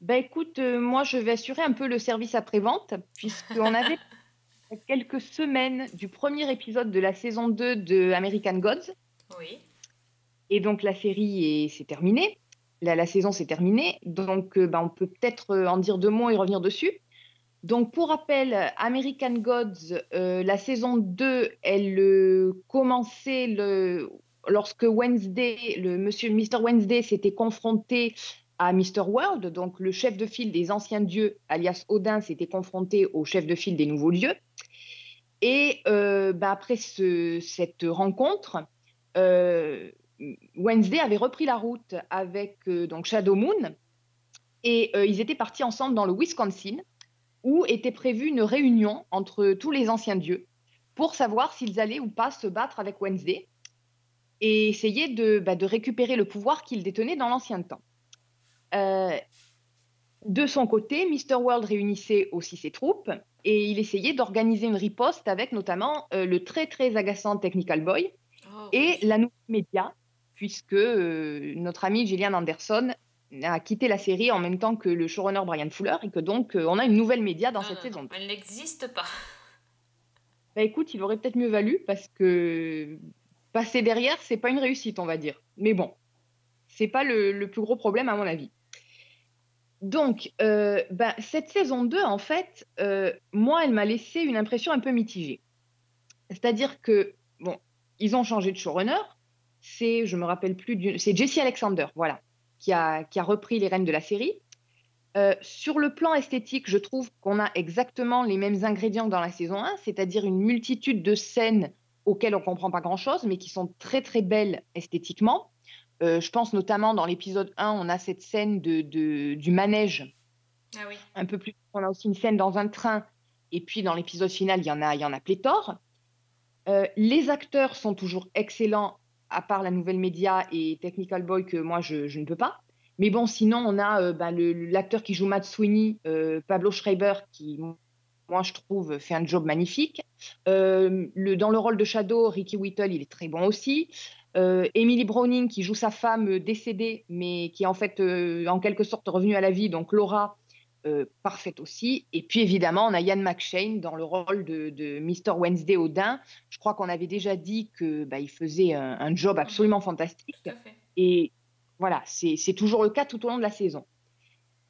Ben écoute, euh, moi je vais assurer un peu le service après-vente, puisqu'on avait (laughs) quelques semaines du premier épisode de la saison 2 de American Gods, Oui. et donc la série est- c'est terminé, la, la saison s'est terminée, donc euh, ben, on peut peut-être euh, en dire deux mots et revenir dessus. Donc pour rappel, American Gods, euh, la saison 2, elle euh, commençait lorsque Wednesday, le monsieur Mr. Wednesday s'était confronté à Mr. World, donc le chef de file des anciens dieux, alias Odin, s'était confronté au chef de file des nouveaux dieux. Et euh, bah, après ce- cette rencontre, Wednesday avait repris la route avec donc Shadow Moon et ils étaient partis ensemble dans le Wisconsin où était prévue une réunion entre tous les anciens dieux pour savoir s'ils allaient ou pas se battre avec Wednesday et essayer de, bah, de récupérer le pouvoir qu'ils détenaient dans l'ancien temps. Euh, de son côté, Mr. World réunissait aussi ses troupes et il essayait d'organiser une riposte avec notamment euh, le très très agaçant Technical Boy Oh, et la nouvelle média, puisque euh, notre ami Gillian Anderson a quitté la série en même temps que le showrunner Brian Fuller et que donc euh, on a une nouvelle média dans Non, cette non, saison. non, elle n'existe pas. Bah écoute, il aurait peut-être mieux valu parce que passer derrière, c'est pas une réussite, on va dire. Mais bon, c'est pas le, le plus gros problème à mon avis. Donc, euh, bah, cette saison 2, en fait, euh, moi, elle m'a laissé une impression un peu mitigée. C'est-à-dire que, bon, ils ont changé de showrunner. C'est, je me rappelle plus, c'est Jesse Alexander, voilà, qui a, qui a repris les rênes de la série. Euh, sur le plan esthétique, je trouve qu'on a exactement les mêmes ingrédients que dans la saison 1, c'est-à-dire une multitude de scènes auxquelles on ne comprend pas grand-chose, mais qui sont très très belles esthétiquement. Euh, je pense notamment dans l'épisode 1, on a cette scène de, de- du manège Ah oui. un peu plus. On a aussi une scène dans un train, et puis dans l'épisode final, il y en a, il y en a pléthore. Euh, les acteurs sont toujours excellents à part la nouvelle média et Technical Boy que moi je, ne peux pas. Mais bon, sinon, on a euh, bah, l'acteur qui joue Matt Sweeney, euh, Pablo Schreiber, qui, moi, je trouve, fait un job magnifique. Euh, dans le rôle de Shadow, Ricky Whittle, il est très bon aussi. Emily Browning, qui joue sa femme décédée, mais qui est en fait, en quelque sorte, revenue à la vie. Donc, Laura, euh, parfaite aussi. Et puis, évidemment, on a Ian McShane dans le rôle de, de Mr. Wednesday Odin. Je crois qu'on avait déjà dit que bah, il faisait un, un job absolument fantastique. Tout à fait. Et voilà, c'est toujours le cas tout au long de la saison.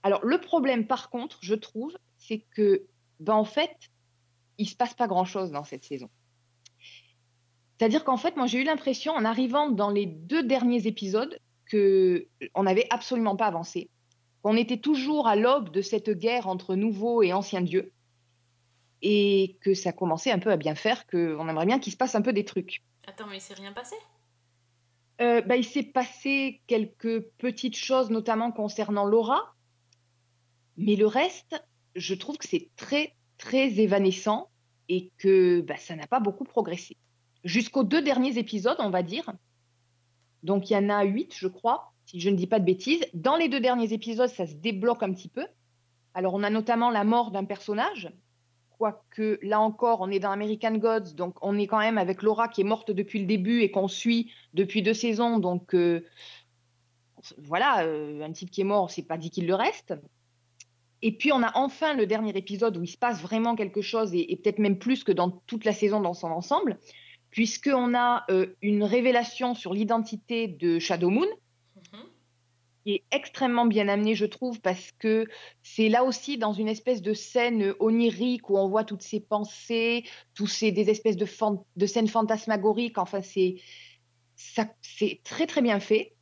Alors, le problème, par contre, je trouve, c'est que, ben, en fait, il se passe pas grand-chose dans cette saison. C'est-à-dire qu'en fait, moi, j'ai eu l'impression, en arrivant dans les deux derniers épisodes, que on n'avait absolument pas avancé, qu'on était toujours à l'aube de cette guerre entre nouveaux et anciens dieux, et que ça commençait un peu à bien faire, qu'on aimerait bien qu'il se passe un peu des trucs. Attends, mais il s'est rien passé? Euh, bah, il s'est passé quelques petites choses, notamment concernant Laura. Mais le reste, je trouve que c'est très, très évanescent et que bah, ça n'a pas beaucoup progressé. Jusqu'aux deux derniers épisodes, on va dire. Donc, il y en a huit, je crois, si je ne dis pas de bêtises. Dans les deux derniers épisodes, ça se débloque un petit peu. Alors, on a notamment la mort d'un personnage, quoique là encore, on est dans American Gods, donc on est quand même avec Laura qui est morte depuis le début et qu'on suit depuis deux saisons. Donc euh, voilà, euh, un type qui est mort, c'est pas dit qu'il le reste. Et puis on a enfin le dernier épisode où il se passe vraiment quelque chose et, peut-être même plus que dans toute la saison dans son ensemble, puisqu'on a euh, une révélation sur l'identité de Shadow Moon. Qui est extrêmement bien amené, je trouve, parce que c'est là aussi dans une espèce de scène onirique où on voit toutes ces pensées, tous ces des espèces de, scènes fantasmagoriques. Enfin, c'est c'est très très bien fait.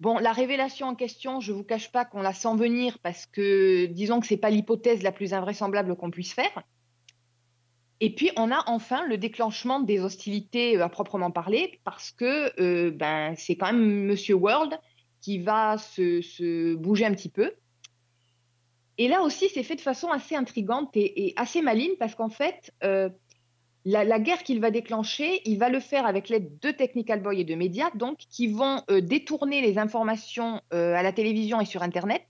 Bon, la révélation en question, je vous cache pas qu'on la sent venir parce que disons que c'est pas l'hypothèse la plus invraisemblable qu'on puisse faire. Et puis on a enfin le déclenchement des hostilités euh, à proprement parler parce que euh, ben c'est quand même Monsieur World qui va se, bouger un petit peu. Et là aussi, c'est fait de façon assez intrigante et, assez maligne parce qu'en fait, euh, la, guerre qu'il va déclencher, il va le faire avec l'aide de Technical Boy et de médias, donc qui vont euh, détourner les informations euh, à la télévision et sur Internet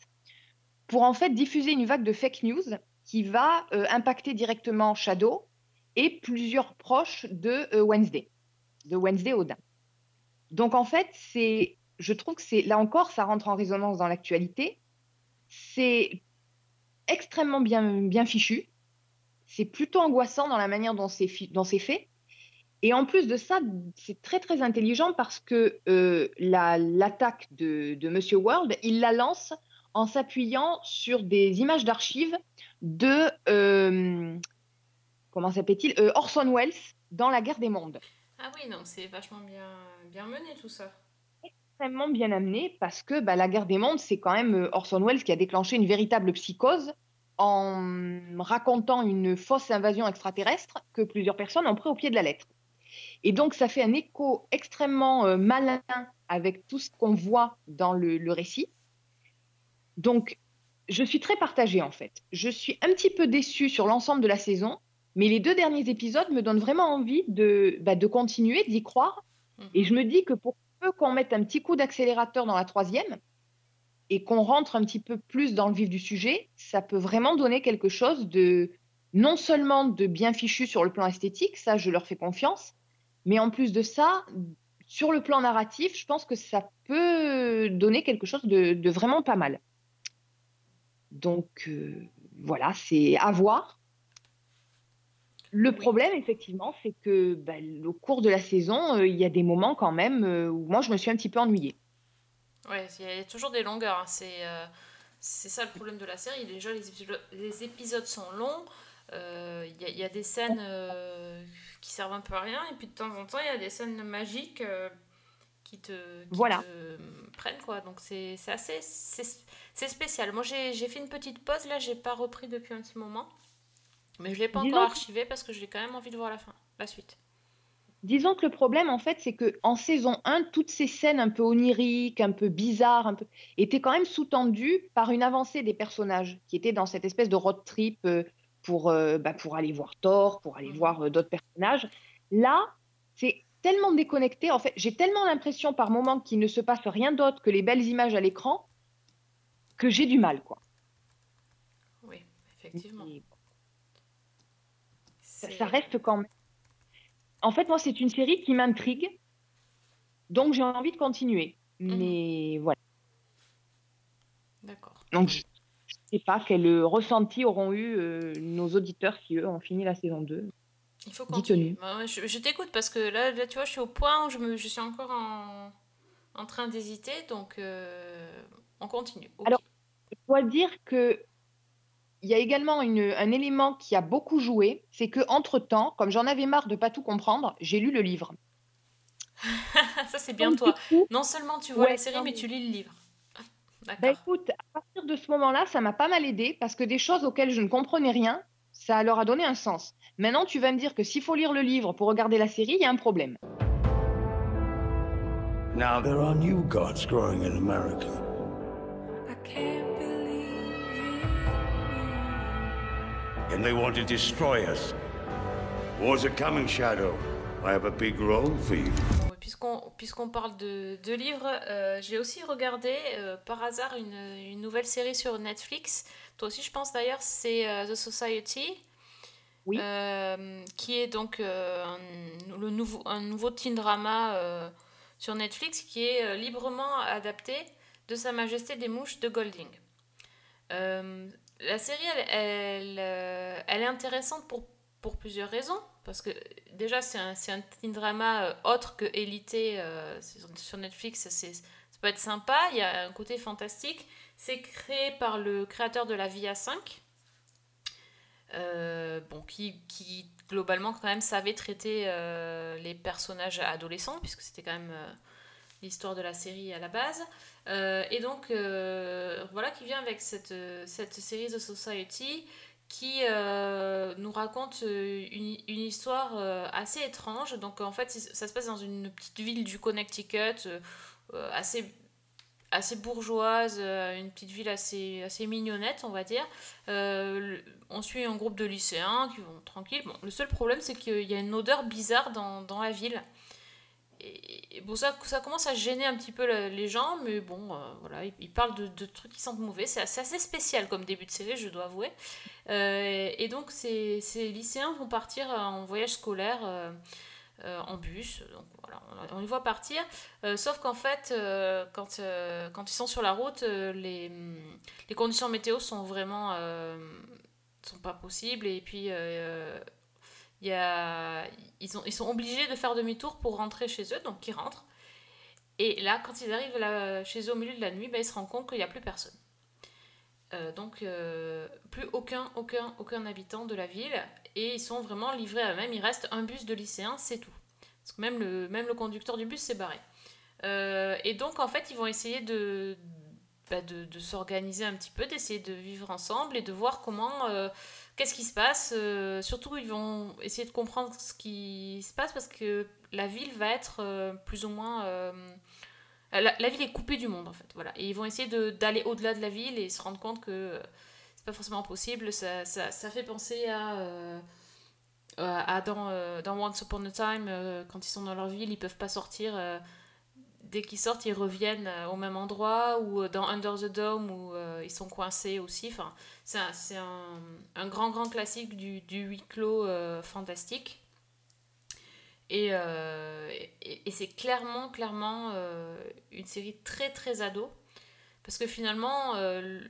pour en fait diffuser une vague de fake news qui va impacter directement Shadow et plusieurs proches de Wednesday, de Wednesday Odin. Donc en fait, c'est, je trouve que c'est là encore, ça rentre en résonance dans l'actualité. C'est extrêmement bien, bien fichu. C'est plutôt angoissant dans la manière dont c'est fait. Et en plus de ça, c'est très très intelligent parce que euh, la- l'attaque de, de Monsieur World, il la lance en s'appuyant sur des images d'archives de euh, comment s'appelle-t-il Euh, Orson Welles dans La Guerre des Mondes. Ah oui, donc c'est vachement bien, bien mené tout ça. Extrêmement bien amené parce que bah, la guerre des mondes, c'est quand même euh, Orson Welles qui a déclenché une véritable psychose en racontant une fausse invasion extraterrestre que plusieurs personnes ont pris au pied de la lettre. Et donc, ça fait un écho extrêmement euh, malin avec tout ce qu'on voit dans le, le récit. Donc, je suis très partagée en fait. Je suis un petit peu déçue sur l'ensemble de la saison, mais les deux derniers épisodes me donnent vraiment envie de, bah, de continuer, d'y croire. Et je me dis que pour qu'on mette un petit coup d'accélérateur dans la troisième et qu'on rentre un petit peu plus dans le vif du sujet, ça peut vraiment donner quelque chose de non seulement de bien fichu sur le plan esthétique, ça je leur fais confiance, mais en plus de ça, sur le plan narratif, je pense que ça peut donner quelque chose de, de vraiment pas mal. Donc euh, voilà, c'est à voir. Le problème, effectivement, c'est que bah, au cours de la saison, euh, il y a des moments quand même euh, où moi je me suis un petit peu ennuyée. Ouais, il y a toujours des longueurs. hein. C'est euh, c'est ça le problème de la série. Déjà, les épisodes, les épisodes sont longs. Il y, a- il y a des scènes qui servent un peu à rien. Et puis de temps en temps, il y a des scènes magiques qui te, qui Voilà. te prennent. Quoi. Donc c'est assez spécial. Moi, j'ai j'ai fait une petite pause. Là, j'ai pas repris depuis un petit moment. Mais je l'ai pas Disons encore archivé parce que j'ai quand même envie de voir la fin, la suite. Disons que le problème, en fait, c'est que en saison 1, toutes ces scènes un peu oniriques, un peu bizarres, un peu, étaient quand même sous-tendues par une avancée des personnages qui étaient dans cette espèce de road trip euh, pour, euh, bah, pour aller voir Thor, pour aller voir euh, d'autres personnages. Là, c'est tellement déconnecté. En fait, j'ai tellement l'impression par moment qu'il ne se passe rien d'autre que les belles images à l'écran que j'ai du mal, quoi. Oui, effectivement. Et ça, reste quand même. En fait, moi, c'est une série qui m'intrigue, donc j'ai envie de continuer. Mhm. Mais voilà. D'accord. Donc, je ne sais pas quel euh, ressenti auront eu euh, nos auditeurs si eux ont fini la saison 2. Il faut continuer. Bah, je je t'écoute parce que là, là, tu vois, je suis au point où je, me, je suis encore en, en train d'hésiter, donc euh, on continue. Alors- Je dois dire que il y a également une- un élément qui a beaucoup joué, c'est que entre temps, comme j'en avais marre de pas tout comprendre, j'ai lu le livre. (laughs) ça, c'est bien Donc, toi. coup, Non seulement tu vois Ouais, la série, mais tu lis le livre. Ah, bah D'accord. écoute, à partir de ce moment-là, ça m'a pas mal aidé parce que des choses auxquelles je ne comprenais rien, ça leur a donné un sens. Maintenant, tu vas me dire que s'il faut lire le livre pour regarder la série, il y a un problème. Now there are new gods growing in America. And they want to destroy us. Wars are coming, Shadow. I have a big role for you. Puisqu'on puisqu'on parle de, de livres, euh, j'ai aussi regardé euh, par hasard une, une nouvelle série sur Netflix. Toi aussi, je pense d'ailleurs, c'est euh, The Society. Oui. Euh, qui est donc euh, un, le nouveau, un nouveau teen drama euh, sur Netflix qui est euh, librement adapté de Sa Majesté des Mouches de Golding. La série, elle, euh, elle est intéressante pour, pour plusieurs raisons. Parce que déjà, c'est un, un teen drama euh, autre que Élité euh, sur, Netflix. C'est, ça peut être sympa. Il y a un côté fantastique. C'est créé par le créateur de la Via 5. euh, bon, qui, qui globalement quand même savait traiter les personnages adolescents, puisque c'était quand même l'histoire de la série à la base. Euh, et donc, euh, voilà qui vient avec cette, cette série The Society qui euh, nous raconte une, une histoire assez étrange. Donc, en fait, ça se passe dans une petite ville du Connecticut, assez, assez bourgeoise, une petite ville assez, assez mignonnette, on va dire. On suit un groupe de lycéens qui vont tranquilles. Bon, le seul problème, c'est qu'il y a une odeur bizarre dans, dans la ville. Bon, ça, commence à gêner un petit peu le- les gens, mais bon, euh, voilà, ils, parlent de, trucs qui sentent mauvais. C'est assez, spécial comme début de série, je dois avouer. Euh, et donc, ces, lycéens vont partir en voyage scolaire euh, euh, en bus. Donc, voilà, on, on les voit partir. Euh, sauf qu'en fait, euh, quand, euh, quand ils sont sur la route, euh, les, les conditions météo sont vraiment euh, sont pas possibles. Et puis, euh, ils, ont, ils sont obligés de faire demi-tour pour rentrer chez eux, donc ils rentrent. Et là, quand ils arrivent chez eux au milieu de la nuit, ben, ils se rendent compte qu'il n'y a plus personne. Euh, donc, euh, plus aucun, aucun, aucun habitant de la ville. Et ils sont vraiment livrés à eux-mêmes. Il reste un bus de lycéens, c'est tout. Parce que même le, même le conducteur du bus s'est barré. Euh, et donc, en fait, ils vont essayer de, bah, de, de s'organiser un petit peu, d'essayer de vivre ensemble et de voir comment, qu'est-ce qui se passe. Euh, surtout, ils vont essayer de comprendre ce qui se passe parce que la ville va être euh, plus ou moins. euh, la, ville est coupée du monde en fait, voilà. Et ils vont essayer d'aller au-delà de la ville et se rendre compte que c'est pas forcément possible. Ça, ça, fait penser à. à dans, dans Once Upon a Time, quand ils sont dans leur ville, ils peuvent pas sortir. dès qu'ils sortent, ils reviennent au même endroit, ou dans Under the Dome, euh, ils sont coincés aussi. Enfin, c'est un, grand, grand classique du, huis clos euh, fantastique. Et, euh, et, c'est clairement, clairement euh, une série très, très ado. Parce que finalement, euh,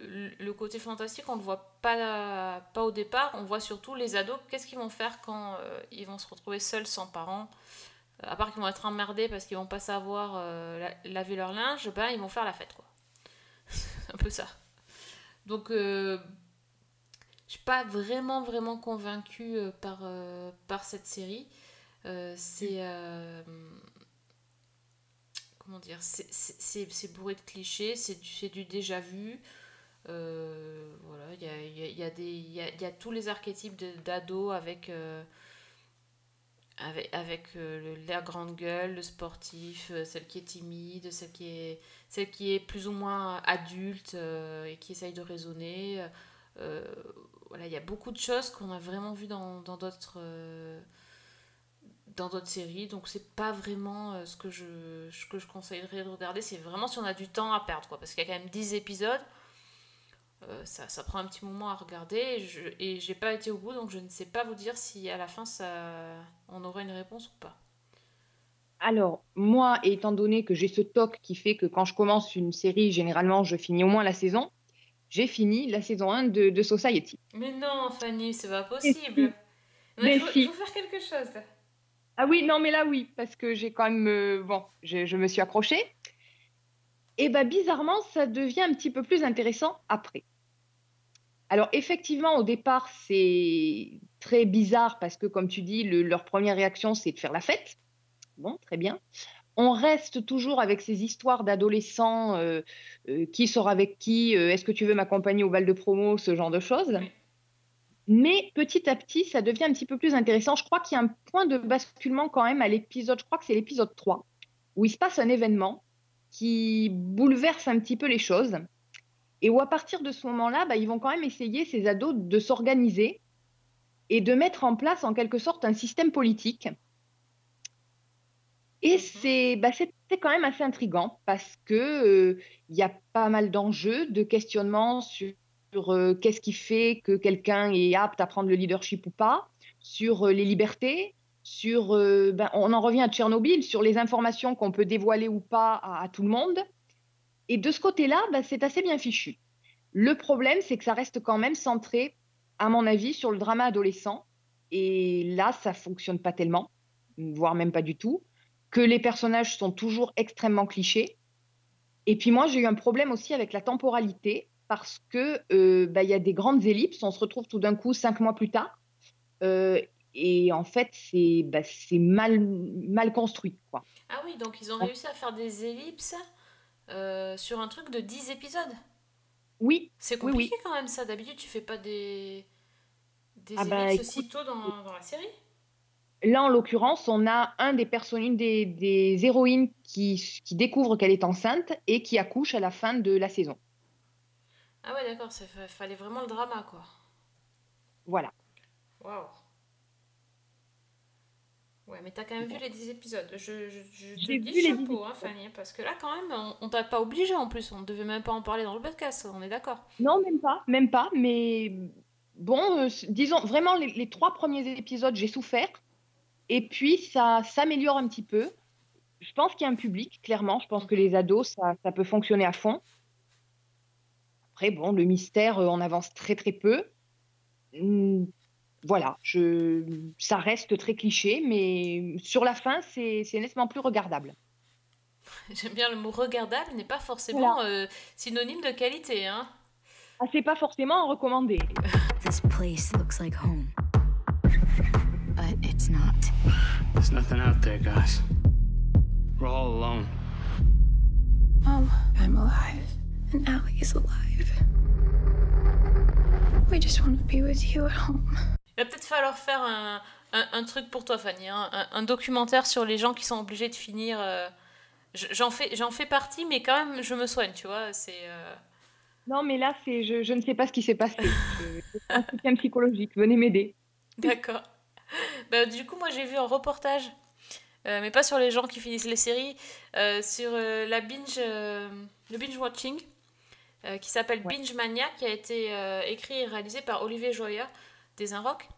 le, côté fantastique, on ne le voit pas, pas au départ. On voit surtout les ados, qu'est-ce qu'ils vont faire quand euh, ils vont se retrouver seuls, sans parents? Euh, À part qu'ils vont être emmerdés parce qu'ils vont pas savoir euh, la- laver leur linge, ben ils vont faire la fête, quoi. (laughs) Un peu ça. Donc, euh, je suis pas vraiment, vraiment convaincue euh, par, euh, par cette série. Euh, c'est. comment dire C'est- bourré de clichés, c'est du, du déjà vu. Voilà, il y a, y a- y a y a- tous les archétypes d'ados avec. Avec, avec euh, la grande gueule, le sportif, euh, celle qui est timide, celle qui est, celle qui est plus ou moins adulte euh, et qui essaye de raisonner. Voilà, il y a beaucoup de choses qu'on a vraiment vues dans d'autres dans d'autres séries. Donc c'est pas vraiment ce que je, ce que je conseillerais de regarder. C'est vraiment si on a du temps à perdre, quoi. Parce qu'il y a quand même 10 épisodes. Euh, ça, ça prend un petit moment à regarder. Et j'ai pas été au bout, donc je ne sais pas vous dire si à la fin ça, on aura une réponse ou pas. Alors, moi, étant donné que j'ai ce toc qui fait que quand je commence une série, généralement, je finis au moins la saison, j'ai fini la saison 1 de, de Society. Mais non, Fanny, c'est pas si. possible. Il faut, si. il faut faire quelque chose. Ah oui, non, mais là, oui, parce que j'ai quand même. euh, bon, je, je me suis accrochée. Et bien, bizarrement, ça devient un petit peu plus intéressant après. Alors, effectivement, au départ, c'est très bizarre parce que, comme tu dis, le- leur première réaction, c'est de faire la fête. Bon, très bien. On reste toujours avec ces histoires d'adolescents, euh, euh, qui sort avec qui, euh, est-ce que tu veux m'accompagner au bal de promo, ce genre de choses. Mais petit à petit, ça devient un petit peu plus intéressant. Je crois qu'il y a un point de basculement quand même à l'épisode, je crois que c'est l'épisode 3, où il se passe un événement qui bouleverse un petit peu les choses. Et où à partir de ce moment-là, bah, ils vont quand même essayer, ces ados, de s'organiser et de mettre en place en quelque sorte un système politique. Et c'est bah, c'est quand même assez intriguant parce que euh, il y a pas mal d'enjeux, de questionnements sur, sur, euh, qu'est-ce qui fait que quelqu'un est apte à prendre le leadership ou pas, sur euh, les libertés, sur euh, ben, on en revient à Tchernobyl, sur les informations qu'on peut dévoiler ou pas à, tout le monde. Et de ce côté-là, ben, c'est assez bien fichu. Le problème, c'est que ça reste quand même centré, à mon avis, sur le drama adolescent. Et là, ça fonctionne pas tellement, voire même pas du tout. Que les personnages sont toujours extrêmement clichés. Et puis moi, j'ai eu un problème aussi avec la temporalité parce que euh, il y a des grandes ellipses. On se retrouve tout d'un coup cinq mois plus tard. Euh, et en fait, c'est bah, mal, mal construit. Quoi. Ah oui, donc ils ont réussi à faire des ellipses euh, sur un truc de 10 épisodes. Oui, C'est compliqué oui. quand même ça. D'habitude, tu fais pas des, des Ah bah, ellipses écoute, si tôt dans, dans la série. Là, en l'occurrence, on a un des personnes, une des, des héroïnes qui, qui découvre qu'elle est enceinte et qui accouche à la fin de la saison. Ah ouais, d'accord, ça fa- fallait vraiment le drama quoi. Voilà. Waouh. Ouais, mais t'as quand même vu les 10 épisodes. Je, je, je te dis vu les 10 chapeau, hein, Fanny, parce que là, quand même, on, on t'a pas obligé en plus. On devait même pas en parler dans le podcast, on est d'accord. Non, même pas, même pas. Mais bon, euh, disons vraiment les, les trois premiers épisodes, j'ai souffert. Et puis ça s'améliore un petit peu. Je pense qu'il y a un public, clairement. Je pense que les ados, ça, ça peut fonctionner à fond. Après, bon, le mystère, euh, on avance très très peu. Hum, Voilà, je... ça reste très cliché, mais sur la fin, c'est nettement plus regardable. J'aime bien le mot regardable, n'est pas forcément euh, synonyme de qualité, hein. Ah, c'est pas forcément à recommander. (laughs) This place looks like home. But it's not. There's nothing out there, guys. We're all alone. Mom, I'm alive. And Allie is alive. We just want to be with you at home. Il va peut-être falloir faire un, un, un truc pour toi, Fanny, hein, un, un documentaire sur les gens qui sont obligés de finir. euh, je- J'en fais, j'en fais partie, mais quand même, je me soigne, tu vois. C'est. euh, Non, mais là, c'est je, je ne sais pas ce qui s'est passé. C'est un soutien psychologique. Venez m'aider. D'accord. Bah, du coup, moi, j'ai vu un reportage, euh, mais pas sur les gens qui finissent les séries, sur la binge, le binge watching, qui s'appelle Binge Mania, qui a été écrit et réalisé par Olivier Joya des Inrocks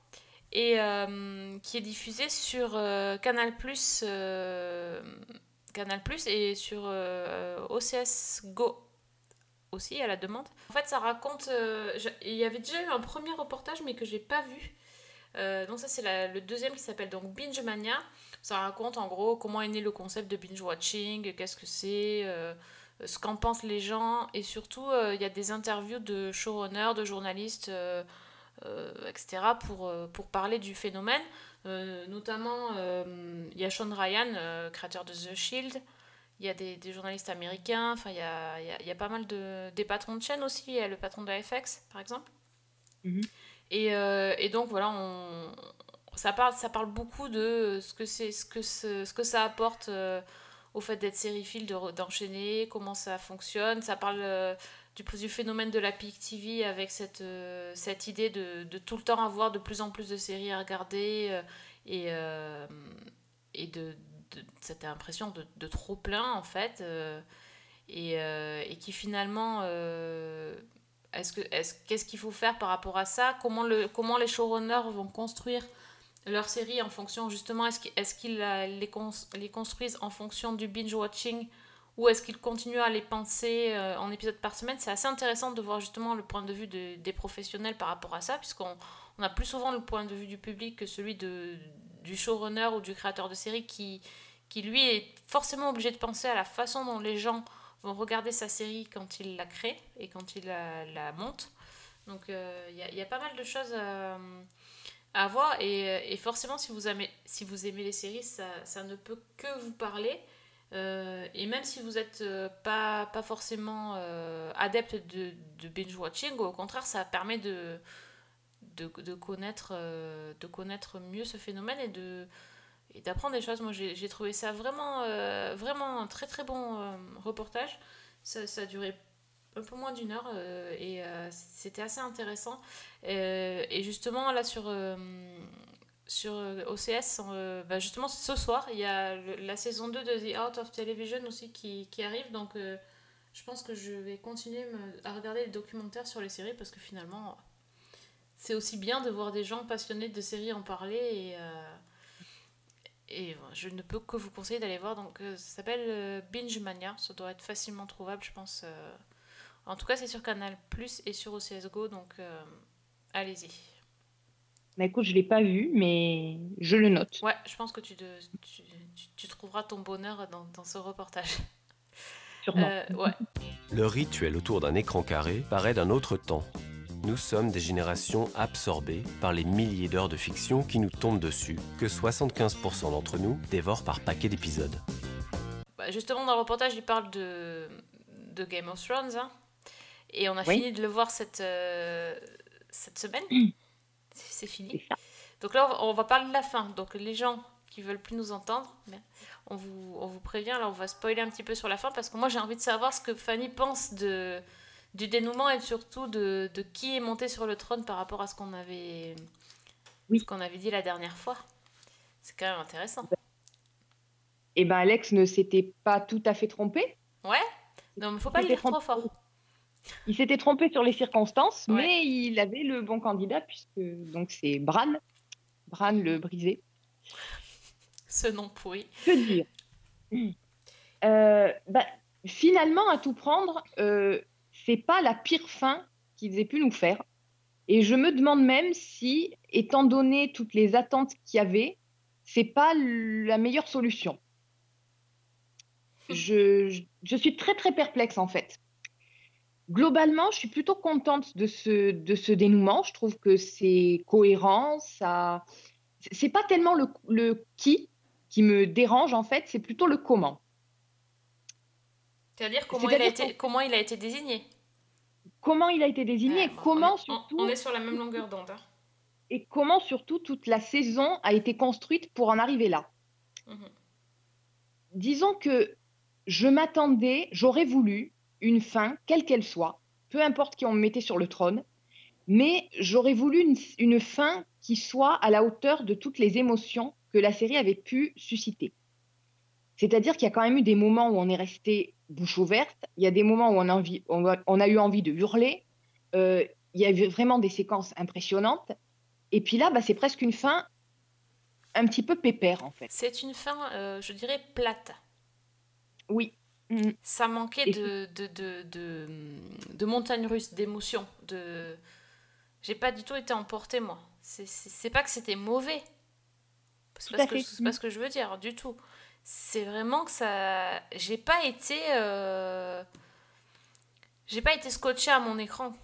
et euh, qui est diffusé sur euh, Canal Plus, Canal Plus et sur euh, OCS Go aussi à la demande. En fait, ça raconte. euh, il y avait déjà eu un premier reportage, mais que j'ai pas vu. Euh, donc ça c'est le deuxième qui s'appelle donc Binge Mania. Ça raconte en gros comment est né le concept de binge watching, qu'est-ce que c'est, euh, ce qu'en pensent les gens et surtout euh, il y a des interviews de showrunners, de journalistes, euh, euh, etc. pour, euh, pour parler du phénomène. Euh, notamment euh, il y a Sean Ryan, euh, créateur de The Shield. Il y a des, des journalistes américains, enfin il y a, il y a- il y a pas mal de... des patrons de chaîne aussi, il y a le patron de FX par exemple. Et, euh, et donc voilà, on, ça, parle, ça parle beaucoup de ce que, c'est, ce que, ce, ce que ça apporte euh, au fait d'être sériephile, d'enchaîner, comment ça fonctionne. Ça parle euh, du, du phénomène de la Peak TV avec cette, euh, cette idée de, de tout le temps avoir de plus en plus de séries à regarder euh, et, euh, et de, cette impression de, de trop plein en fait et, et qui finalement est-ce que est-ce qu'est-ce qu'il faut faire par rapport à ça? Comment le comment les showrunners vont construire leur série en fonction justement est-ce qu'ils est cons- les construisent en fonction du binge watching ou est-ce qu'ils continuent à les penser euh, en épisode par semaine c'est assez intéressant de voir justement le point de vue de- des professionnels par rapport à ça puisqu'on on a plus souvent le point de vue du public que celui du showrunner ou du créateur de série qui, qui lui est forcément obligé de penser à la façon dont les gens vont regarder sa série quand il la crée et quand il la, monte. Donc euh, il y, a, pas mal de choses à, à voir et, forcément si vous, aimez, les séries, ça ne peut que vous parler. Euh, et même si vous n'êtes pas, pas forcément euh, adepte de, binge-watching, au contraire, ça permet de, de, de connaître, euh, de connaître mieux ce phénomène et de d'apprendre des choses. Moi, j'ai trouvé ça vraiment, euh, vraiment un très très bon euh, reportage. Ça, ça a duré un peu moins d'une heure euh, et euh, c'était assez intéressant. Euh, et justement, là sur, euh, sur euh, OCS, euh, bah, justement ce soir, il y a la saison 2 de The Art of Television aussi qui, qui arrive. Donc, euh, je pense que je vais continuer à regarder les documentaires sur les séries parce que finalement, c'est aussi bien de voir des gens passionnés de séries en parler et, et je ne peux que vous conseiller d'aller voir. Donc ça s'appelle Binge Mania, ça doit être facilement trouvable, je pense. En tout cas, c'est sur Canal Plus et sur OCS Go, donc allez-y. Bah, écoute, je ne l'ai pas vu, mais je le note. Ouais, je pense que tu, de- tu, tu- tu trouveras ton bonheur dans, dans ce reportage. Sûrement. Euh, ouais. Le rituel autour d'un écran carré paraît d'un autre temps. Nous sommes des générations absorbées par les milliers d'heures de fiction qui nous tombent dessus, que 75% d'entre nous dévorent par paquet d'épisodes. Bah, justement, dans le reportage, il parle de, de Game of Thrones. hein. Et on a Oui. fini de le voir cette, euh, cette semaine. C'est fini. Donc là, on va, parler de la fin. Donc les gens qui veulent plus nous entendre, mais on vous, on vous prévient. Là, on va spoiler un petit peu sur la fin parce que moi, j'ai envie de savoir ce que Fanny pense de, du dénouement et surtout de, de qui est monté sur le trône par rapport à ce qu'on avait, Oui. ce qu'on avait dit la dernière fois. C'est quand même intéressant. Et ben Alex ne s'était pas tout à fait trompé. Ouais Non, mais faut pas le dire trop fort. Il s'était trompé sur les circonstances, Ouais. mais il avait le bon candidat puisque donc c'est Bran, Bran le brisé. Ce nom pourri. Que dire? (clears throat) Euh, bah, Finalement, à tout prendre, euh, c'est pas la pire fin qu'ils aient pu nous faire. Et je me demande même si, étant donné toutes les attentes qu'il y avait, c'est pas la meilleure solution. Je, je- je suis très très perplexe en fait. Globalement, je suis plutôt contente de ce, de ce dénouement. Je trouve que c'est cohérent. Ça, c'est pas tellement le, le qui qui me dérange en fait, c'est plutôt le comment. C'est-à-dire comment, il a été, comment il a été désigné. Comment il a été désigné et bon, comment on surtout on est sur la même longueur d'onde. hein. et comment surtout toute la saison a été construite pour en arriver là. Mhm. Disons que je m'attendais, j'aurais voulu une fin, quelle qu'elle soit, peu importe qui on me mettait sur le trône, mais j'aurais voulu une, une fin qui soit à la hauteur de toutes les émotions que la série avait pu susciter. C'est-à-dire qu'il y a quand même eu des moments où on est resté bouche ouverte, il y a des moments où on a, envie- on a- on a eu envie de hurler, euh, il y avait vraiment des séquences impressionnantes, et puis là, bah, c'est presque une fin un petit peu pépère en fait. C'est une fin, euh, je dirais, plate. Oui. Mm. Ça manquait de, de, de, de, de montagne russe, d'émotions. De... J'ai pas du tout été emportée, moi. C'est- pas que c'était mauvais. C'est pas, ce que, pas ce que je veux dire, du tout. C'est vraiment que ça. J'ai pas été. euh, J'ai pas été scotchée à mon écran.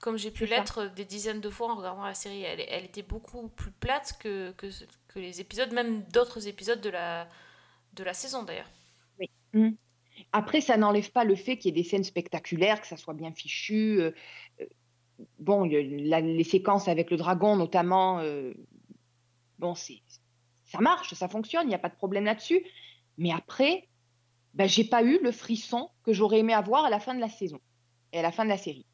Comme j'ai pu l'être des dizaines de fois en regardant la série. Elle, elle était beaucoup plus plate que, que, que les épisodes, même d'autres épisodes de la, de la saison d'ailleurs. Mm. Après, ça n'enlève pas le fait qu'il y ait des scènes spectaculaires, que ça soit bien fichu. euh, euh, bon, le- la- les séquences avec le dragon, notamment, euh, bon, c'est, ça marche, ça fonctionne, il n'y a pas de problème là-dessus. Mais après, ben, j'ai pas eu le frisson que j'aurais aimé avoir à la fin de la saison et à la fin de la série.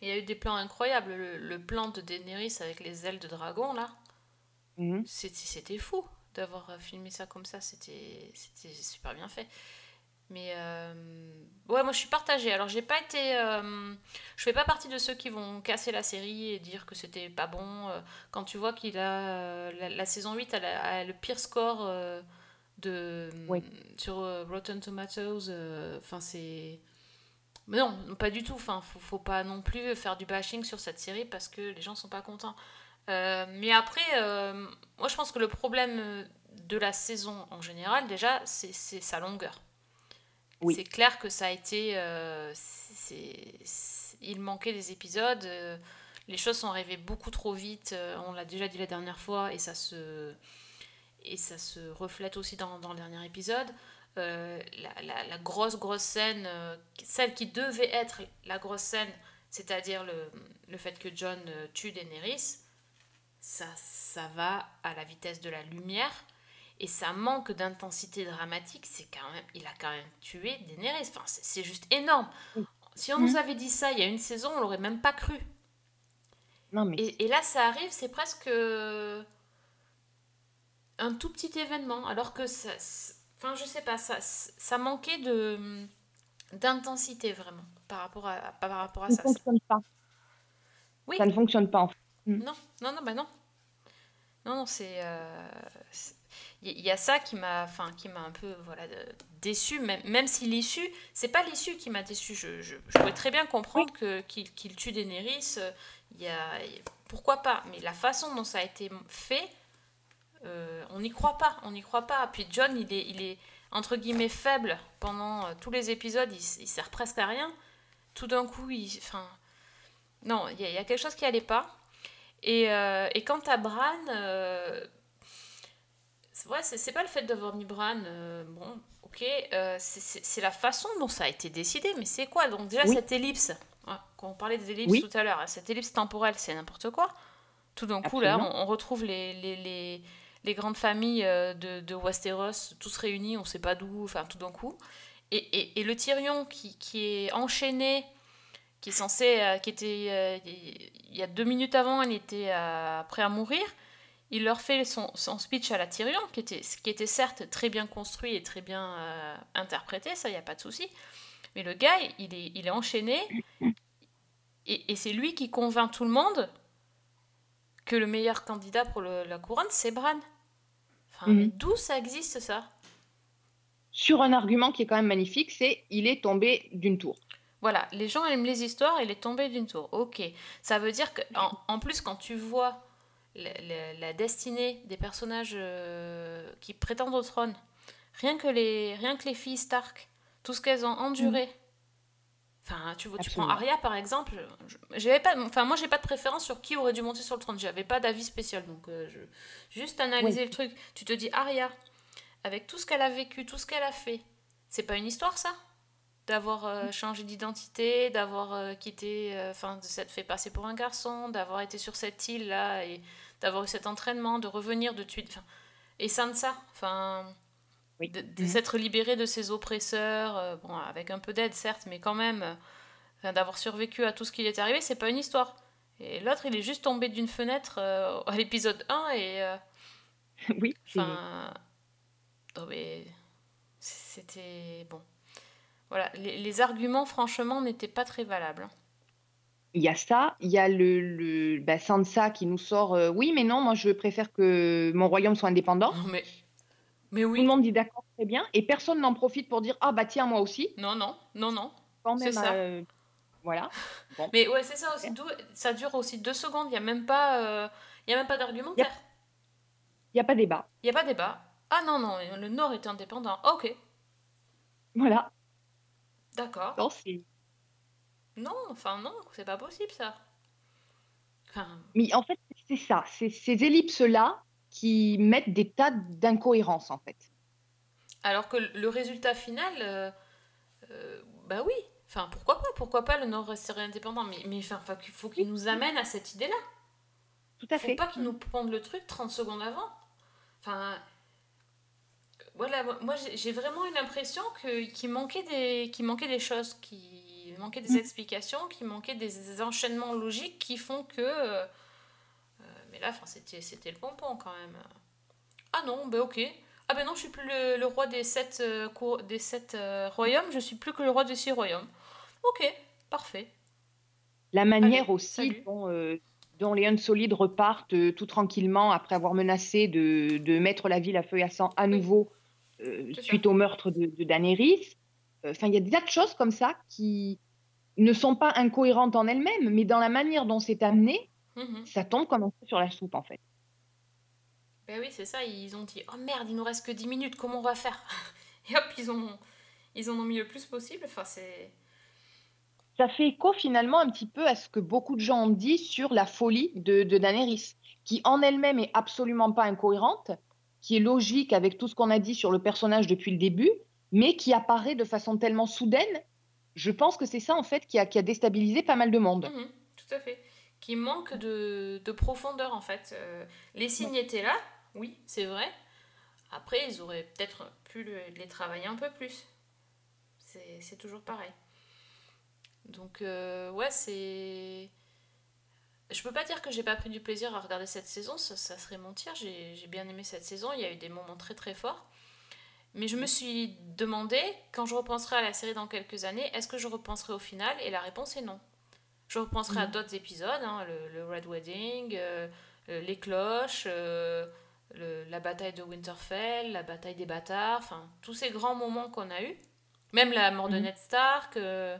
Il y a eu des plans incroyables. Le, le plan de Daenerys avec les ailes de dragon, là, c'était c'était fou. D'avoir euh, filmé ça comme ça. C'était super bien fait. Mais euh, ouais, moi je suis partagée. Alors j'ai pas été. euh, je fais pas partie de ceux qui vont casser la série et dire que c'était pas bon. Euh, Quand tu vois qu'il a. la, la saison 8 elle a, a le pire score de, Oui. sur Rotten Tomatoes. Enfin, c'est. Mais non, pas du tout. Enfin, faut, faut pas non plus faire du bashing sur cette série parce que les gens sont pas contents. Euh, mais après, euh, moi je pense que le problème de la saison en général, déjà, c'est sa longueur. Oui. C'est clair que ça a été. euh, il manquait des épisodes. euh, les choses sont arrivées beaucoup trop vite. euh, on l'a déjà dit la dernière fois et ça se, et ça se reflète aussi dans, dans le dernier épisode. Euh, la, la- la grosse, grosse scène, euh, celle qui devait être la grosse scène, c'est-à-dire le, le fait que John euh, tue Daenerys, ça, ça va à la vitesse de la lumière. Et ça manque d'intensité dramatique, c'est quand même, il a quand même tué Daenerys. Enfin, c'est juste énorme. Si on nous Mhm. avait dit ça il y a une saison, on l'aurait même pas cru. Non, mais Et, et là, ça arrive, c'est presque un tout petit événement, alors que ça, enfin, je sais pas, ça, ça manquait de d'intensité vraiment par rapport à par rapport à ça ne ça. fonctionne pas. Oui. Ça ne fonctionne pas en fait. Non, non, non, bah non. Non, non, c'est. euh, Il y, a ça qui m'a enfin, qui m'a un peu voilà, déçu, même, même si l'issue, c'est pas l'issue qui m'a déçu. Je, je, je pourrais très bien comprendre que qu'il tue Daenerys, euh, il y a, pourquoi pas, mais la façon dont ça a été fait, euh, on n'y croit pas, on n'y croit pas. Puis John, il est, il est entre guillemets faible pendant euh, tous les épisodes, il, sert presque à rien. Tout d'un coup, il. Enfin. Non, il y, y a quelque chose qui allait pas. Et, euh, et quant à Bran, euh, c'est pas le fait d'avoir mis Bran, euh, bon, ok, euh, c'est- la façon dont ça a été décidé, mais c'est quoi? Donc déjà Oui. cette ellipse, hein, quand on parlait des ellipses Oui. tout à l'heure, hein, cette ellipse temporelle, c'est n'importe quoi. Tout d'un coup, là, on, retrouve les, les, les, les grandes familles de, de Westeros, tous réunis, on sait pas d'où, enfin tout d'un coup. Et, et, et le Tyrion qui, qui est enchaîné, qui est censé, euh, qui était, euh, il y a deux minutes avant, il était euh, prêt à mourir. Il leur fait son, son speech à la Tyrion, qui était, qui était certes très bien construit et très bien euh, interprété, ça, il n'y a pas de souci. Mais le gars, il est, il est enchaîné, et, et c'est lui qui convainc tout le monde que le meilleur candidat pour le- la couronne, c'est Bran. Enfin, Mhm. mais d'où ça existe, ça? Sur un argument qui est quand même magnifique, c'est il est tombé d'une tour. Voilà, les gens aiment les histoires, il est tombé d'une tour. Ok, ça veut dire que en, en plus quand tu vois la, la- la destinée des personnages euh, qui prétendent au trône, rien que les, rien que les filles Stark, tout ce qu'elles ont enduré. Enfin, tu, tu prends. Arya par exemple. je- J'avais pas, enfin moi j'ai pas de préférence sur qui aurait dû monter sur le trône. J'avais pas d'avis spécial, donc euh, je juste analyser Oui. le truc. Tu te dis Arya, avec tout ce qu'elle a vécu, tout ce qu'elle a fait, c'est pas une histoire ça? D'avoir euh, changé d'identité, d'avoir euh, quitté, euh, enfin de s'être fait passer pour un garçon, d'avoir été sur cette île là et d'avoir eu cet entraînement, de revenir, de enfin et Sansa, enfin Oui. de, de Mhm. s'être libérée de ses oppresseurs, bon avec un peu d'aide certes, mais quand même, d'avoir survécu à tout ce qui lui est arrivé, c'est pas une histoire. Et l'autre, il est juste tombé d'une fenêtre (laughs) à l'épisode 1 et oui, Enfin, non, mais c'était bon. Voilà, les, les arguments, franchement, n'étaient pas très valables. hein. il y a ça, il y a le, le bah, Sansa qui nous sort euh, oui, mais non, moi je préfère que mon royaume soit indépendant. Mais, mais Tout oui. le monde dit d'accord, très bien, et personne n'en profite pour dire ah bah tiens, moi aussi. Non, non, non, non. Quand même, ça. euh, voilà. (laughs) Bon. Mais ouais, c'est ça aussi. Ça dure aussi deux secondes. Il n'y a même pas, euh, il y a même pas d'argumentaire. Il n'y a pas débat. Il n'y a pas débat. Ah non, non, le Nord est indépendant. Ok, Voilà. D'accord. Non, c'est- Non, enfin non, c'est pas possible ça. Enfin, Mais en fait, c'est ça, c'est ces ellipses-là qui mettent des tas d'incohérences en fait. Alors que le résultat final, euh, euh, bah oui, enfin pourquoi pas, pourquoi pas le Nord resterait indépendant, mais, mais enfin, faut qu'il faut qu'il nous amène à cette idée-là. Tout à Faut fait. pas qu'il nous pondent le truc 30 secondes avant. Enfin, voilà, moi- j'ai vraiment eu l'impression que- qu'il manquait, des, qu'il manquait des choses, qu'il manquait des Mm. explications, qu'il manquait des enchaînements logiques qui font que... euh, euh, mais là, c'était le pompon quand même. Ah non, ben ok. Ah ben non, je suis plus le, le roi des sept, euh, des sept euh, royaumes, je suis plus que le roi des six royaumes. Ok, parfait. La manière Allez, aussi salut. dont, euh, dont les Unsolides repartent tout tranquillement après avoir menacé de, de mettre la ville à feu et à sang à nouveau Ça. suite au meurtre de, de Daenerys. Euh, Enfin, il y a des tas de choses comme ça qui ne sont pas incohérentes en elles-mêmes, mais dans la manière dont c'est amené, Mhm. ça tombe comme un peu sur la soupe en fait. Ben oui, c'est ça, ils ont dit Oh merde, il nous reste que 10 minutes, comment on va faire (laughs) Et hop, ils, ont, ils en ont mis le plus possible. Enfin, c'est. Ça fait écho finalement un petit peu à ce que beaucoup de gens ont dit sur la folie de, de Daenerys, qui en elle-même est absolument pas incohérente, qui est logique avec tout ce qu'on a dit sur le personnage depuis le début, mais qui apparaît de façon tellement soudaine. Je pense que c'est ça en fait qui a, qui a déstabilisé pas mal de monde. Mhm, tout à fait. Qui manque de, de profondeur en fait. Euh, les signes étaient là, oui, c'est vrai. Après, ils auraient peut-être pu le- les travailler un peu plus. C'est c'est toujours pareil. Donc, euh, ouais, c'est. Je peux pas dire que j'ai pas pris du plaisir à regarder cette saison, ça, ça serait mentir. J'ai bien aimé cette saison, il y a eu des moments très très forts. Mais je me suis demandé, quand je repenserai à la série dans quelques années, est-ce que je repenserai au final? Et la réponse est non. Je repenserai à Mhm. d'autres épisodes, hein, le, le Red Wedding, euh, les cloches, euh, le- la bataille de Winterfell, la bataille des bâtards, enfin tous ces grands moments qu'on a eus. Même la mort de Mhm. Ned Stark. euh,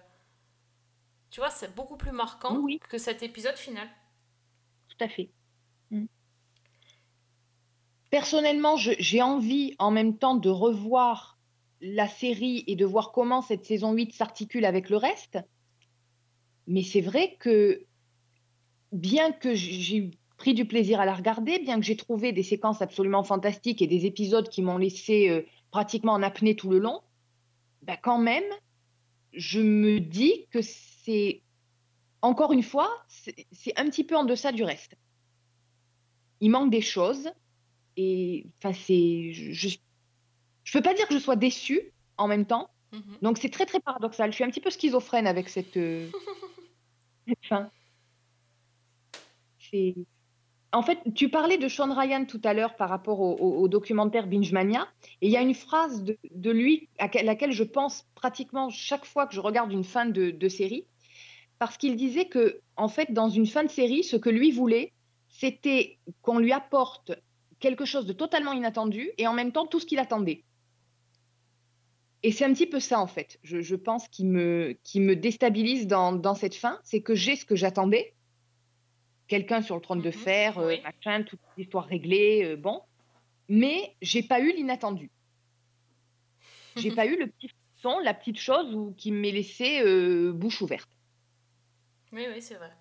tu vois, c'est beaucoup plus marquant Oui, que cet épisode final. Tout à fait. Mm. Personnellement, j'ai envie en même temps de revoir la série et de voir comment cette saison 8 s'articule avec le reste. Mais c'est vrai que bien que j'ai pris du plaisir à la regarder, bien que j'ai trouvé des séquences absolument fantastiques et des épisodes qui m'ont laissé euh, pratiquement en apnée tout le long, bah quand même, je me dis que c'est, encore une fois, c'est un petit peu en deçà du reste. Il manque des choses et enfin c'est, je, je, peux pas dire que je sois déçue en même temps. Mhm. Donc c'est très très paradoxal. Je suis un petit peu schizophrène avec cette, euh, cette fin. C'est... En fait, tu parlais de Sean Ryan tout à l'heure par rapport au, au- au documentaire Binge Mania, et il y a une phrase de, de lui à que- laquelle je pense pratiquement chaque fois que je regarde une fin de, de série, parce qu'il disait que, en fait, dans une fin de série, ce que lui voulait, c'était qu'on lui apporte quelque chose de totalement inattendu et en même temps tout ce qu'il attendait. Et c'est un petit peu ça, en fait, je, je pense, qui me, qui me déstabilise dans, dans cette fin, c'est que j'ai ce que j'attendais, quelqu'un sur le trône de fer, euh, oui. machin, toute l'histoire réglée, euh, bon, mais j'ai pas eu l'inattendu. J'ai (laughs) pas eu le petit son, la petite chose où, qui m'est laissé euh, bouche ouverte. Oui, oui, c'est vrai.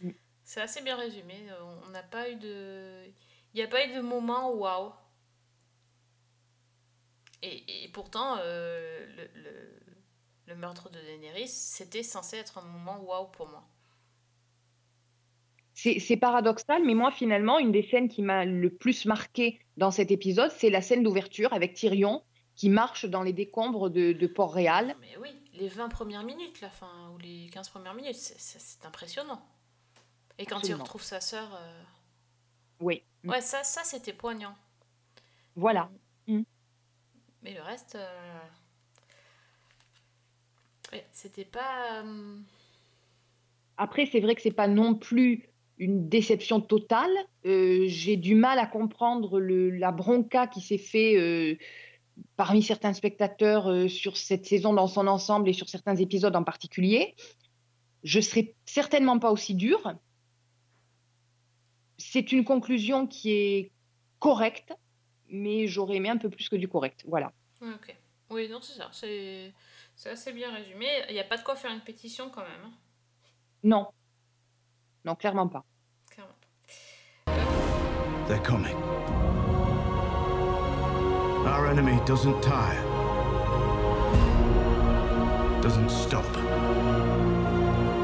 Mm. C'est assez bien résumé. Euh, On n'a pas eu de. Il n'y a pas eu de moment waouh. Et, et pourtant, euh, le, le- le meurtre de Daenerys, c'était censé être un moment waouh pour moi. C'est c'est paradoxal, mais moi, finalement, une des scènes qui m'a le plus marqué dans cet épisode, c'est la scène d'ouverture avec Tyrion qui marche dans les décombres de, de Port-Réal. Mais oui, les 20 premières minutes, la fin, ou les 15 premières minutes, c'est- impressionnant. Et quand Absolument. il retrouve sa sœur. euh, Oui, Ouais, ça, ça c'était poignant. voilà. Mais le reste. euh, ouais, c'était pas. euh, Après, c'est vrai que c'est pas non plus une déception totale. J'ai du mal à comprendre le, la bronca qui s'est fait parmi certains spectateurs euh, sur cette saison dans son ensemble et sur certains épisodes en particulier. Je serai certainement pas aussi dure. C'est une conclusion qui est correcte, mais j'aurais aimé un peu plus que du correct. Voilà. Ok. Oui, non, c'est ça. C'est assez bien résumé. Il n'y a pas de quoi faire une pétition quand même. hein. Non. Non, clairement pas. Clairement. They're coming. Our enemy doesn't tire, doesn't stop,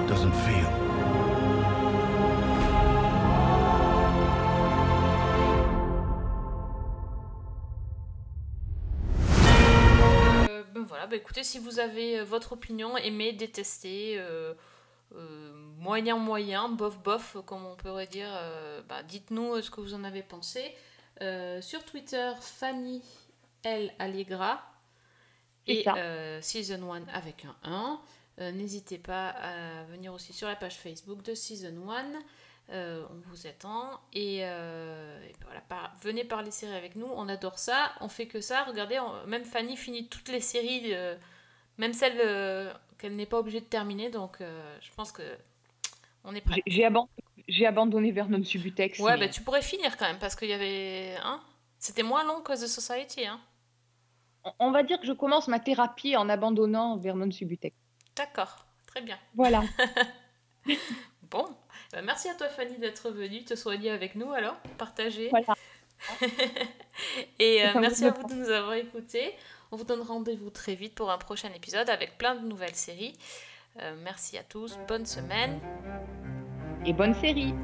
doesn't feel. Euh, ben voilà, ben écoutez, si vous avez euh, votre opinion, aimé, détesté, euh, moyen, moyen, bof, bof, comme on pourrait dire, bah, dites-nous ce que vous en avez pensé. Sur Twitter, Fanny L. Allegra. Et euh, Season 1 avec un 1. Euh, N'hésitez pas à venir aussi sur la page Facebook de Season 1. Euh, on vous attend. Et, et voilà, par- venez parler séries avec nous. On adore ça. On fait que ça. Regardez, on- même Fanny finit toutes les séries, même celles qu'elle n'est pas obligée de terminer. Donc je pense que on est prêt. J'ai- J'ai aban- j'ai abandonné Vernon Subutex. Ouais, mais- bah tu pourrais finir quand même parce qu'il y avait. Hein C'était moins long que The Society. Hein On- va dire que je commence ma thérapie en abandonnant Vernon Subutex. D'accord, très bien. Voilà. (laughs) Bon, bah, merci à toi Fanny d'être venue te soigner avec nous alors, partager. Voilà. (laughs) Et euh, merci à vous de nous avoir écoutés. On vous donne rendez-vous très vite pour un prochain épisode avec plein de nouvelles séries. Euh, merci à tous, bonne semaine. Et bonne série.